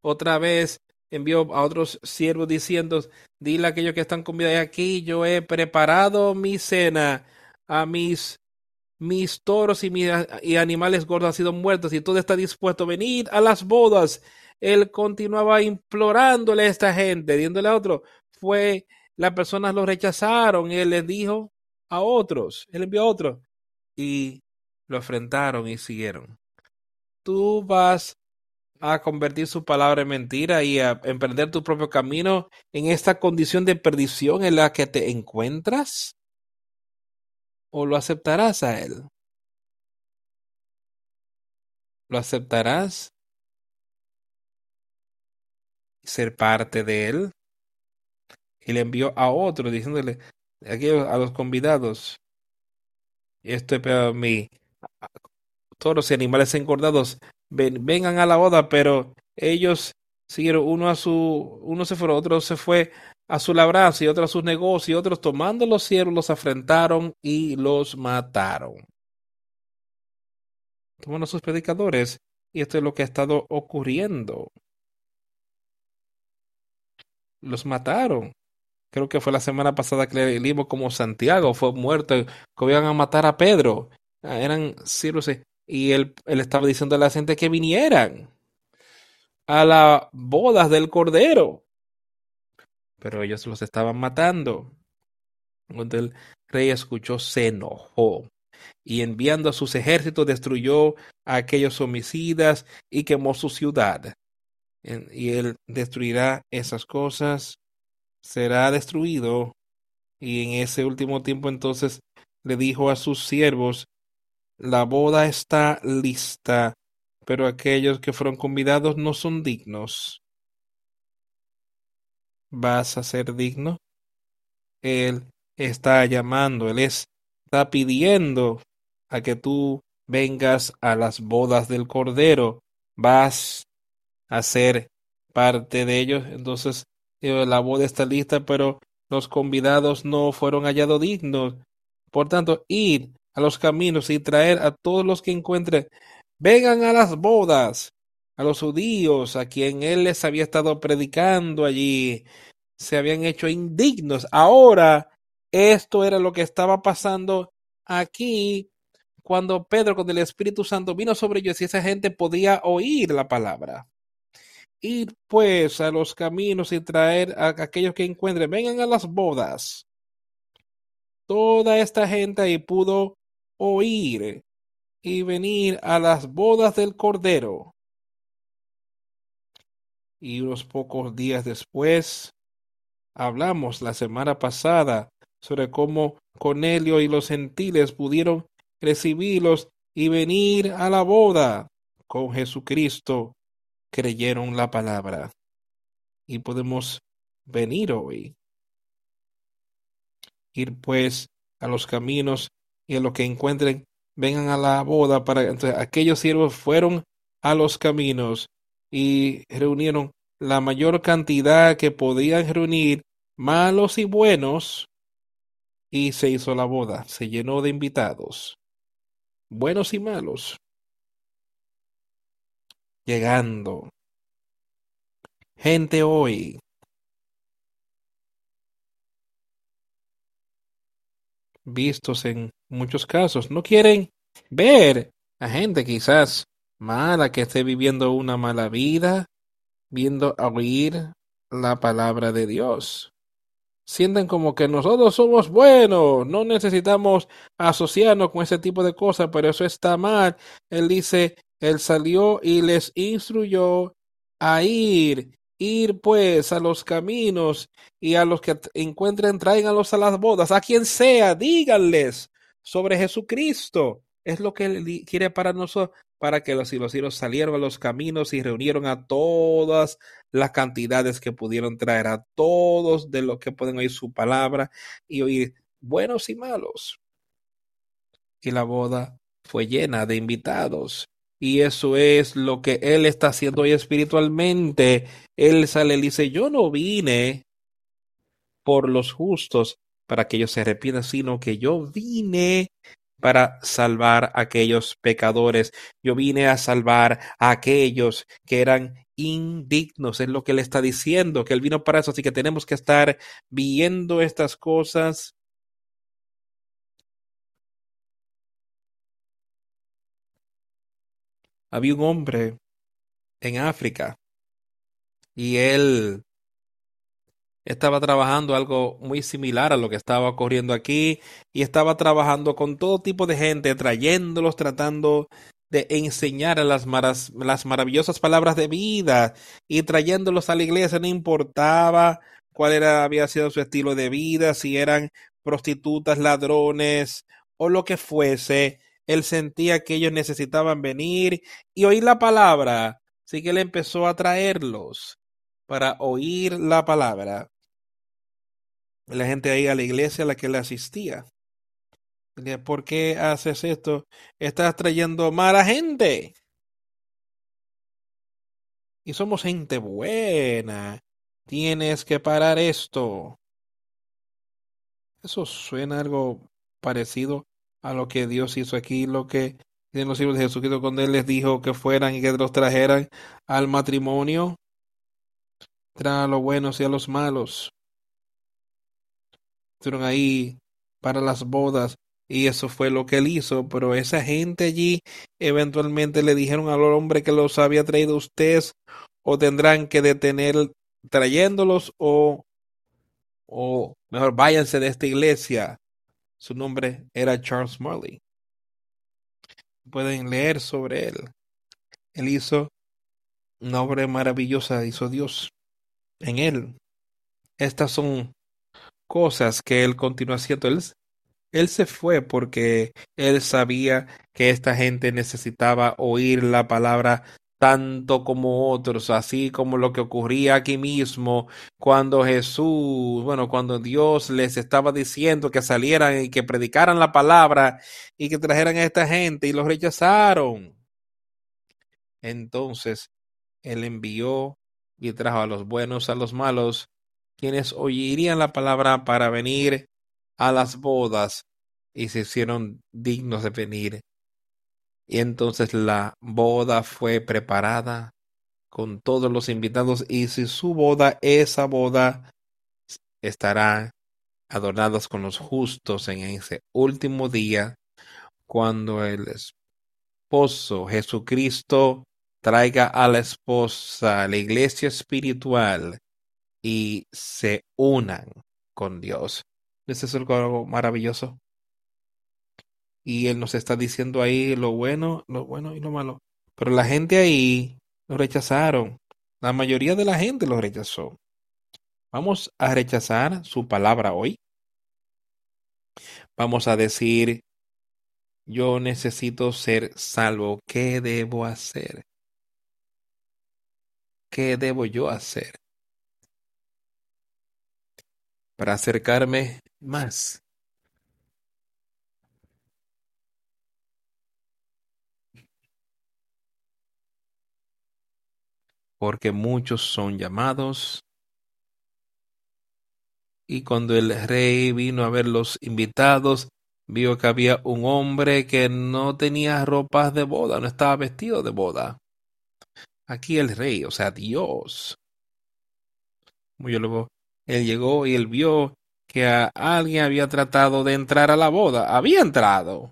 Otra vez envió a otros siervos diciendo, dile a aquellos que están convidados aquí, yo he preparado mi cena a mis mis toros y mis y animales gordos han sido muertos y todo está dispuesto a venir a las bodas. Él continuaba implorándole a esta gente, diciéndole a otro, fue, las personas lo rechazaron y él les dijo a otros, él envió a otros y lo enfrentaron y siguieron. Tú vas a convertir su palabra en mentira y a emprender tu propio camino en esta condición de perdición en la que te encuentras? ¿O lo aceptarás a él? ¿Lo aceptarás? Ser parte de él. Y le envió a otro diciéndole a los convidados, esto es para mí, toros y animales engordados vengan a la boda, pero ellos siguieron uno a su, uno se fue, otro se fue a su labranza y otro a sus negocios, y otros tomando los siervos los afrentaron y los mataron. tomaron a sus predicadores y esto es lo que ha estado ocurriendo. Los mataron. Creo que fue la semana pasada que leímos como Santiago fue muerto, que iban a matar a Pedro. Ah, eran siervos y él, él estaba diciendo a la gente que vinieran a las bodas del Cordero. Pero ellos los estaban matando. Cuando el rey escuchó, se enojó y enviando a sus ejércitos destruyó a aquellos homicidas y quemó su ciudad. Y él destruirá esas cosas, será destruido. Y en ese último tiempo entonces le dijo a sus siervos, la boda está lista, pero aquellos que fueron convidados no son dignos. ¿Vas a ser digno? Él está llamando, Él está pidiendo a que tú vengas a las bodas del Cordero. Vas a ser parte de ellos. Entonces, eh, la boda está lista, pero los convidados no fueron hallados dignos. Por tanto, ir a los caminos y traer a todos los que encuentren. Vengan a las bodas, a los judíos, a quien él les había estado predicando allí. Se habían hecho indignos. Ahora, esto era lo que estaba pasando aquí cuando Pedro, con el Espíritu Santo vino sobre ellos y esa gente podía oír la palabra. Ir pues a los caminos y traer a aquellos que encuentren, vengan a las bodas. Toda esta gente ahí pudo oír y venir a las bodas del Cordero. Y unos pocos días después, hablamos la semana pasada sobre cómo Cornelio y los gentiles pudieron recibirlos y venir a la boda con Jesucristo, creyeron la palabra. Y podemos venir hoy. Ir pues a los caminos y a lo que encuentren, vengan a la boda para entonces, aquellos siervos fueron a los caminos y reunieron la mayor cantidad que podían reunir, malos y buenos, y se hizo la boda, se llenó de invitados buenos y malos, llegando. Gente hoy vistos en muchos casos. No quieren ver a gente quizás mala que esté viviendo una mala vida, viendo a oír la palabra de Dios. Sienten como que nosotros somos buenos, no necesitamos asociarnos con ese tipo de cosas, pero eso está mal. Él dice, él salió y les instruyó a ir, ir pues a los caminos y a los que encuentren, tráiganlos a las bodas, a quien sea, díganles sobre Jesucristo. Es lo que él quiere para nosotros, para que los hijos salieron a los caminos y reunieron a todas las cantidades que pudieron traer, a todos de los que pueden oír su palabra y oír buenos y malos. Y la boda fue llena de invitados. Y eso es lo que Él está haciendo hoy espiritualmente. Él sale y dice, yo no vine por los justos para que ellos se arrepientan, sino que yo vine para salvar a aquellos pecadores. Yo vine a salvar a aquellos que eran indignos, es lo que él está diciendo, que él vino para eso, así que tenemos que estar viendo estas cosas. Había un hombre en África y él estaba trabajando algo muy similar a lo que estaba ocurriendo aquí y estaba trabajando con todo tipo de gente, trayéndolos, tratando de enseñar las, las maravillosas palabras de vida y trayéndolos a la iglesia, no importaba cuál era, había sido su estilo de vida, si eran prostitutas, ladrones o lo que fuese, él sentía que ellos necesitaban venir y oír la palabra, así que él empezó a traerlos para oír la palabra la gente ahí a la iglesia a la que le asistía. ¿Por qué haces esto? Estás trayendo mala gente. Y somos gente buena. Tienes que parar esto. Eso suena algo parecido a lo que Dios hizo aquí, lo que los siervos de Jesucristo cuando Él les dijo que fueran y que los trajeran al matrimonio, traen a los buenos y a los malos. Estuvieron ahí para las bodas y eso fue lo que él hizo, pero esa gente allí eventualmente le dijeron al hombre que los había traído usted o tendrán que detener trayéndolos o, o mejor váyanse de esta iglesia. Su nombre era Charles Marley. Pueden leer sobre él. Él hizo una obra maravillosa, hizo Dios en él. Estas son cosas que él continúa haciendo. Él, él se fue porque él sabía que esta gente necesitaba oír la palabra tanto como otros, así como lo que ocurría aquí mismo cuando Jesús, bueno, cuando Dios les estaba diciendo que salieran y que predicaran la palabra y que trajeran a esta gente y los rechazaron. Entonces, Él envió y trajo a los buenos, a los malos, quienes oirían la palabra para venir a las bodas y se hicieron dignos de venir. Y entonces la boda fue preparada con todos los invitados y si su boda, esa boda estará adornadas con los justos en ese último día cuando el esposo Jesucristo traiga a la esposa, la iglesia espiritual y se unan con Dios. ¿Eso es algo maravilloso? Y Él nos está diciendo ahí lo bueno, lo bueno y lo malo. Pero la gente ahí lo rechazaron. La mayoría de la gente lo rechazó. Vamos a rechazar su palabra hoy. Vamos a decir, yo necesito ser salvo. ¿Qué debo hacer? ¿Qué debo yo hacer? Para acercarme más porque muchos son llamados. Y cuando el rey vino a ver los invitados, vio que había un hombre que no tenía ropas de boda, no estaba vestido de boda. Aquí el rey, o sea, Dios. luego, él llegó y él vio que a alguien había tratado de entrar a la boda. Había entrado.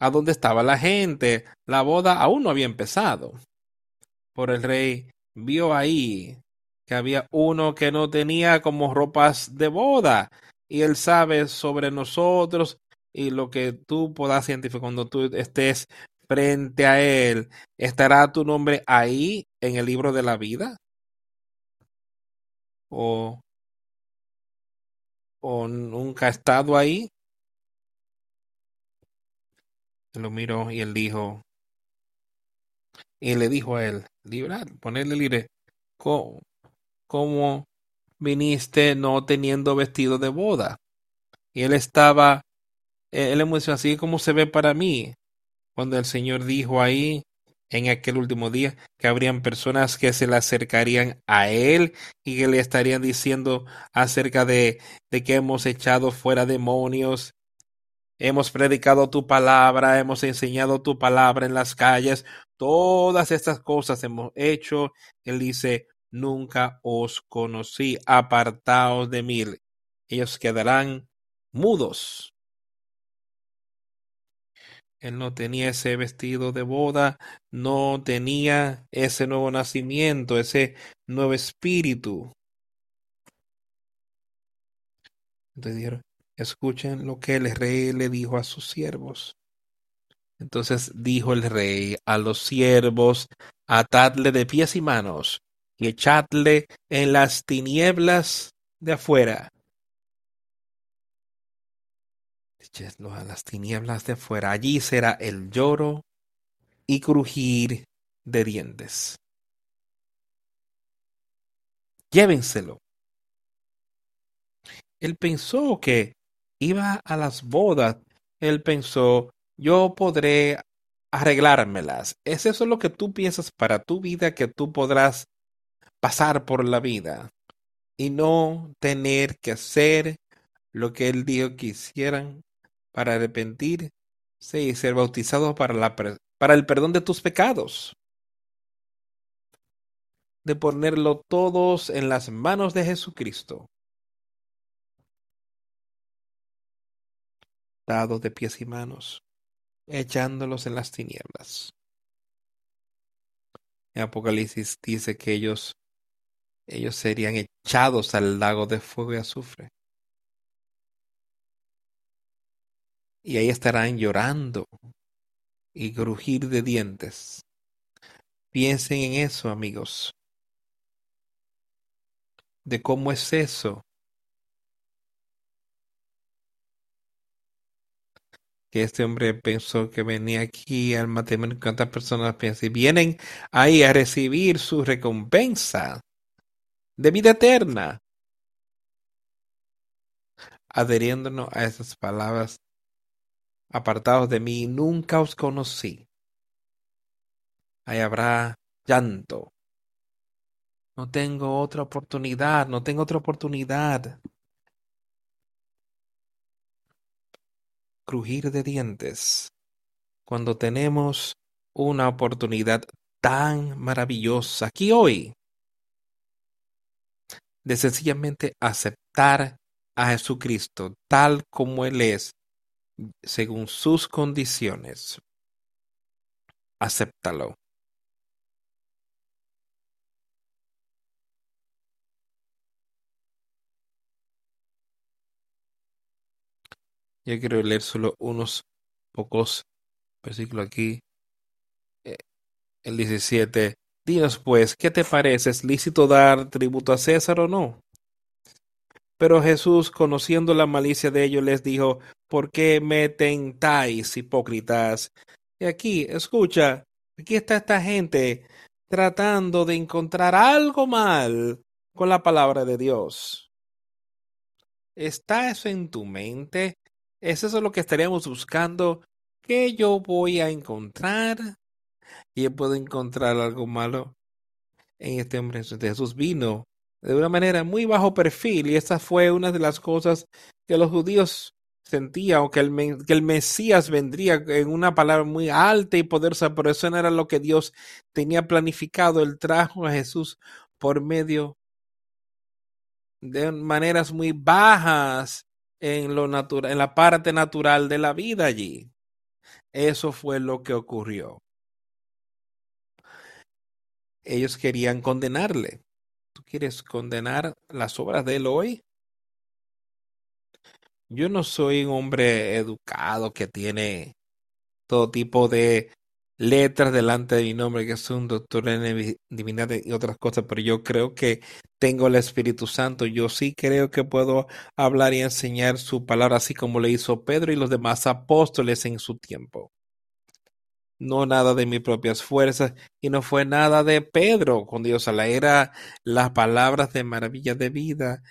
A dónde estaba la gente. La boda aún no había empezado por el rey, vio ahí que había uno que no tenía como ropas de boda, y él sabe sobre nosotros y lo que tú puedas identificar cuando tú estés frente a él, ¿estará tu nombre ahí en el libro de la vida? ¿O, o nunca ha estado ahí? lo miró y él dijo, y le dijo a él, librar, ponerle libre, ¿cómo, cómo viniste no teniendo vestido de boda? Y él estaba, e, él le así como se ve para mí, cuando el Señor dijo ahí, en aquel último día, que habrían personas que se le acercarían a él y que le estarían diciendo acerca de, de que hemos echado fuera demonios Hemos predicado tu palabra, hemos enseñado tu palabra en las calles, todas estas cosas hemos hecho. Él dice, nunca os conocí, apartaos de mí. Ellos quedarán mudos. Él no tenía ese vestido de boda, no tenía ese nuevo nacimiento, ese nuevo espíritu. Entonces dijeron, Escuchen lo que el rey le dijo a sus siervos. Entonces dijo el rey a los siervos, atadle de pies y manos y echadle en las tinieblas de afuera. A las tinieblas de afuera. Allí será el lloro y crujir de dientes. Llévenselo. Él pensó que iba a las bodas, él pensó, yo podré arreglármelas. ¿Es eso lo que tú piensas para tu vida, que tú podrás pasar por la vida y no tener que hacer lo que él dijo que hicieran para arrepentirse Sí, ser bautizado para, la, para el perdón de tus pecados. De ponerlo todos en las manos de Jesucristo. Dados de pies y manos, echándolos en las tinieblas. Apocalipsis dice que ellos, ellos serían echados al lago de fuego y azufre. Y ahí estarán llorando y crujir de dientes. Piensen en eso, amigos, de cómo es eso. Que este hombre pensó que venía aquí al matrimonio. ¿Cuántas personas piensan? Vienen ahí a recibir su recompensa de vida eterna. Adheriéndonos a esas palabras apartados de mí, nunca os conocí. Ahí habrá llanto. No tengo otra oportunidad, no tengo otra oportunidad. Crujir de dientes cuando tenemos una oportunidad tan maravillosa aquí hoy de sencillamente aceptar a Jesucristo tal como Él es según sus condiciones. Acéptalo. Yo quiero leer solo unos pocos versículos aquí. Eh, el 17. Dios pues, ¿qué te parece? ¿Es lícito dar tributo a César o no? Pero Jesús, conociendo la malicia de ellos, les dijo, ¿por qué me tentáis, hipócritas? Y aquí, escucha, aquí está esta gente tratando de encontrar algo mal con la palabra de Dios. ¿Está eso en tu mente? ¿Es eso lo que estaríamos buscando? ¿Qué yo voy a encontrar? Y puedo encontrar algo malo en este hombre. Jesús vino de una manera muy bajo perfil y esa fue una de las cosas que los judíos sentían que el, que el Mesías vendría en una palabra muy alta y poderosa, pero eso no era lo que Dios tenía planificado. Él trajo a Jesús por medio de maneras muy bajas en lo natural, en la parte natural de la vida allí. Eso fue lo que ocurrió. Ellos querían condenarle ¿Tú quieres condenar las obras de él hoy? Yo no soy un hombre educado que tiene todo tipo de letras delante de mi nombre, que soy un doctor en divinidad y otras cosas, pero yo creo que tengo el Espíritu Santo. Yo sí creo que puedo hablar y enseñar su palabra, así como le hizo Pedro y los demás apóstoles en su tiempo no nada de mis propias fuerzas, y no fue nada de Pedro con Dios, la era las palabras de maravilla de vida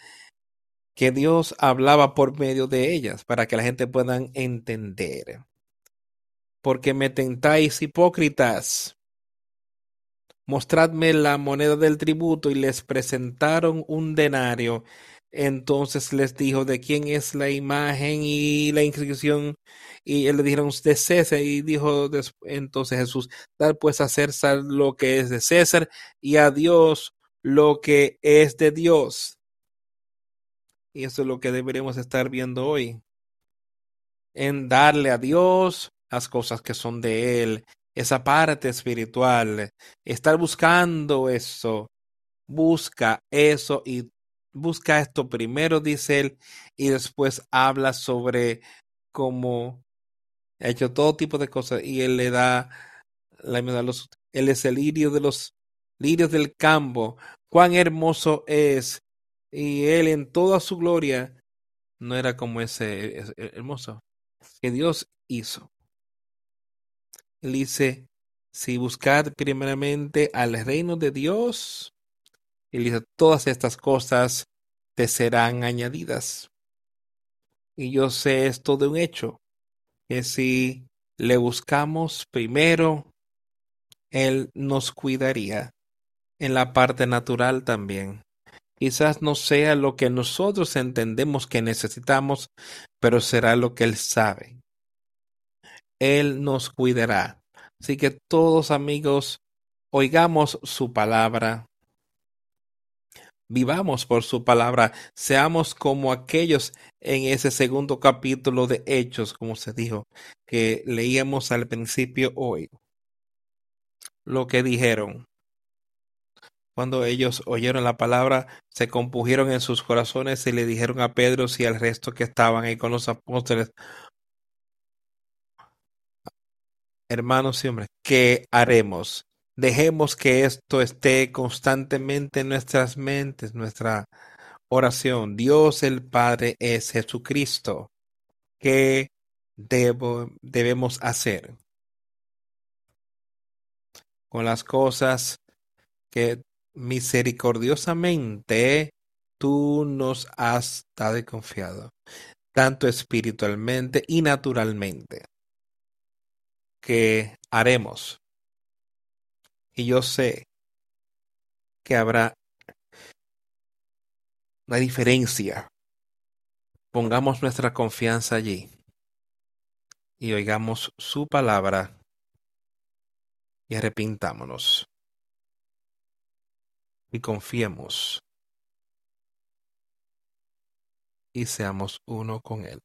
que Dios hablaba por medio de ellas, para que la gente pueda entender. Porque me tentáis hipócritas. Mostradme la moneda del tributo y les presentaron un denario entonces les dijo de quién es la imagen y la inscripción. Y él le dijeron de César. Y dijo entonces Jesús, dar pues a César lo que es de César y a Dios lo que es de Dios. Y eso es lo que deberíamos estar viendo hoy. En darle a Dios las cosas que son de Él, esa parte espiritual, estar buscando eso, busca eso y busca esto primero, dice él, y después habla sobre cómo ha hecho todo tipo de cosas y él le da la los él es el lirio de los lirios del campo, cuán hermoso es y él en toda su gloria no era como ese, ese hermoso que Dios hizo. Él dice, si buscad primeramente al reino de Dios y dice, todas estas cosas te serán añadidas. Y yo sé esto de un hecho, que si le buscamos primero, Él nos cuidaría en la parte natural también. Quizás no sea lo que nosotros entendemos que necesitamos, pero será lo que Él sabe. Él nos cuidará. Así que todos amigos, oigamos su palabra, vivamos por su palabra, seamos como aquellos en ese segundo capítulo de Hechos, como se dijo, que leíamos al principio hoy. Lo que dijeron. Cuando ellos oyeron la palabra, se compugieron en sus corazones y le dijeron a Pedro y al resto que estaban ahí con los apóstoles, hermanos y hombres, ¿qué haremos? Dejemos que esto esté constantemente en nuestras mentes, nuestra oración. Dios el Padre es Jesucristo. ¿Qué debemos hacer con las cosas que misericordiosamente tú nos has dado confiado, tanto espiritualmente y naturalmente, que haremos. Y yo sé que habrá una diferencia. Pongamos nuestra confianza allí y oigamos su palabra y arrepintámonos y confiemos y seamos uno con Él,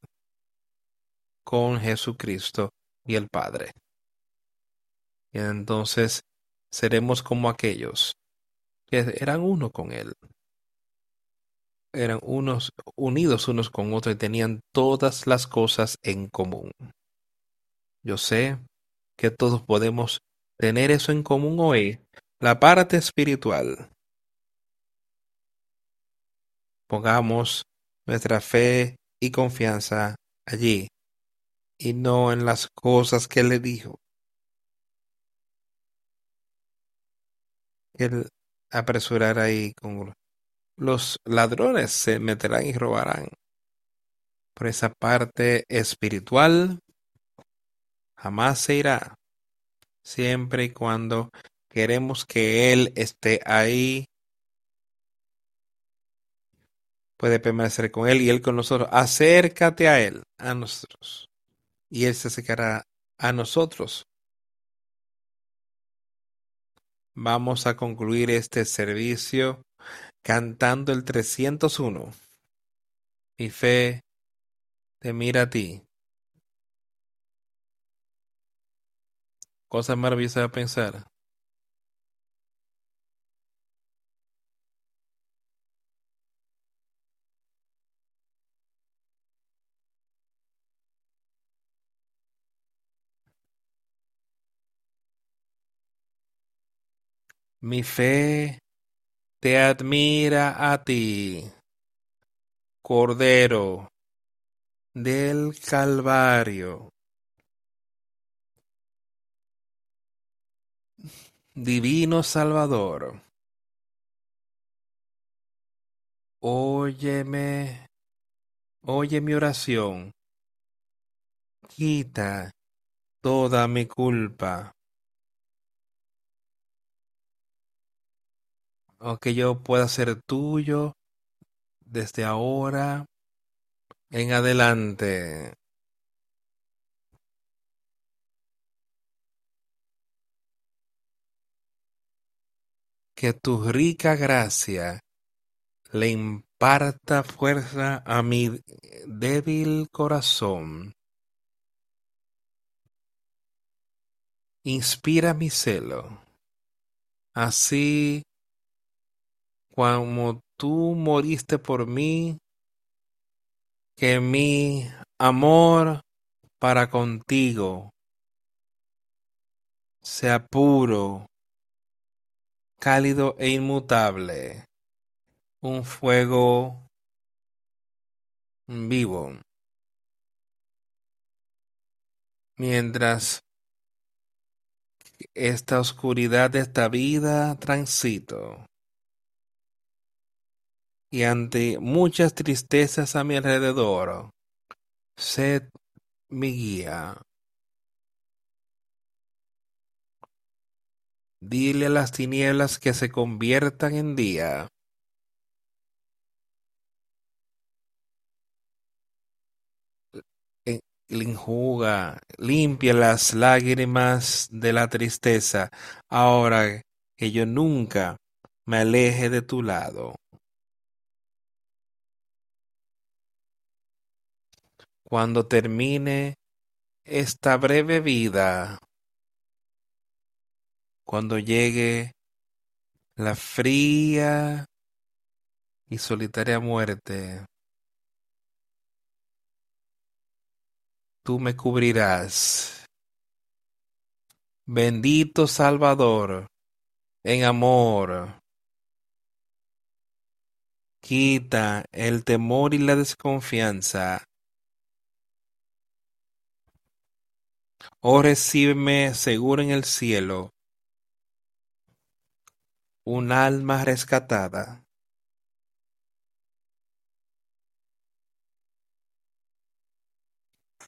con Jesucristo y el Padre. Y entonces seremos como aquellos que eran uno con Él. Eran unos unidos unos con otros y tenían todas las cosas en común. Yo sé que todos podemos tener eso en común hoy, la parte espiritual, Pongamos nuestra fe y confianza allí y no en las cosas que le dijo. Él apresurará ahí con los ladrones se meterán y robarán. Por esa parte espiritual jamás se irá. Siempre y cuando queremos que Él esté ahí puede permanecer con Él y Él con nosotros. Acércate a Él, a nosotros. Y Él se acercará a nosotros. Vamos a concluir este servicio cantando el 301. Mi fe te mira a ti. Cosa maravillosa de pensar. Mi fe te admira a ti, Cordero del Calvario. Divino Salvador, óyeme, oye mi oración, quita toda mi culpa. O que yo pueda ser tuyo desde ahora en adelante. Que tu rica gracia le imparta fuerza a mi débil corazón. Inspira mi celo. Así como tú moriste por mí, que mi amor para contigo sea puro, cálido e inmutable, un fuego vivo. Mientras esta oscuridad de esta vida transito, y ante muchas tristezas a mi alrededor, sed mi guía. Dile a las tinieblas que se conviertan en día. enjuga, limpia las lágrimas de la tristeza, ahora que yo nunca me aleje de tu lado. Cuando termine esta breve vida, cuando llegue la fría y solitaria muerte, tú me cubrirás. Bendito Salvador, en amor, quita el temor y la desconfianza. Oh, recíbeme seguro en el cielo, un alma rescatada.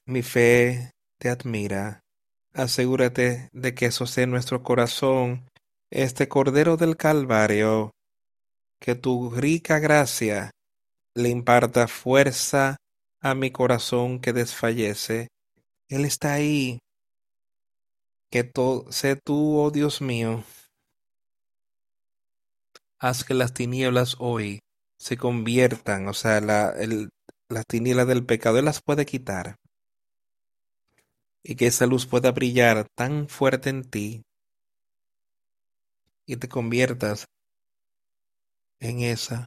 Mi fe te admira. Asegúrate de que sosté nuestro corazón este Cordero del Calvario, que tu rica gracia le imparta fuerza a mi corazón que desfallece. Él está ahí. Que sé tú, oh Dios mío. Haz que las tinieblas hoy se conviertan, o sea, la, el, las tinieblas del pecado, Él las puede quitar y que esa luz pueda brillar tan fuerte en ti y te conviertas en esa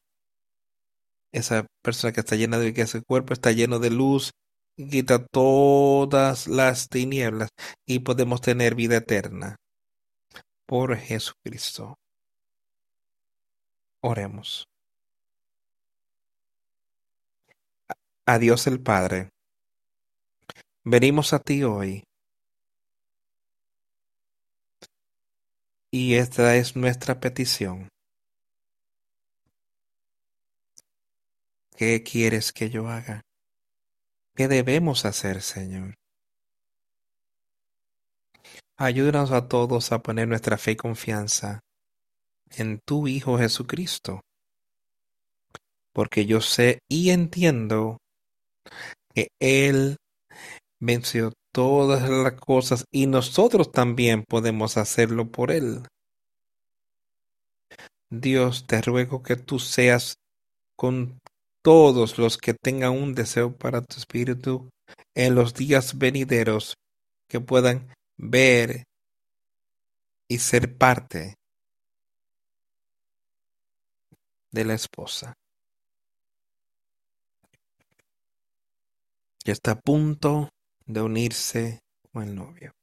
esa persona que está llena de que ese cuerpo está lleno de luz quita todas las tinieblas y podemos tener vida eterna por Jesucristo. Oremos. A Dios el Padre Venimos a ti hoy. Y esta es nuestra petición. ¿Qué quieres que yo haga? ¿Qué debemos hacer, Señor? Ayúdanos a todos a poner nuestra fe y confianza en tu Hijo Jesucristo, porque yo sé y entiendo que Él venció todas las cosas y nosotros también podemos hacerlo por Él. Dios, te ruego que tú seas con todos los que tengan un deseo para tu espíritu en los días venideros, que puedan ver y ser parte de la esposa. Que está a punto de unirse con el novio,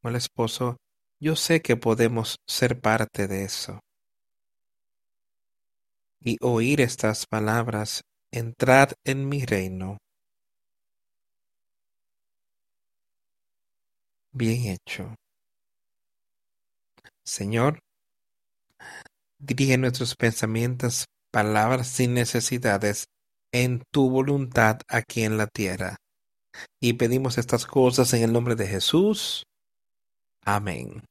con el esposo, yo sé que podemos ser parte de eso. Y oír estas palabras, entrad en mi reino. Bien hecho. Señor, dirige nuestros pensamientos, palabras y necesidades en tu voluntad aquí en la tierra y pedimos estas cosas en el nombre de Jesús. Amén.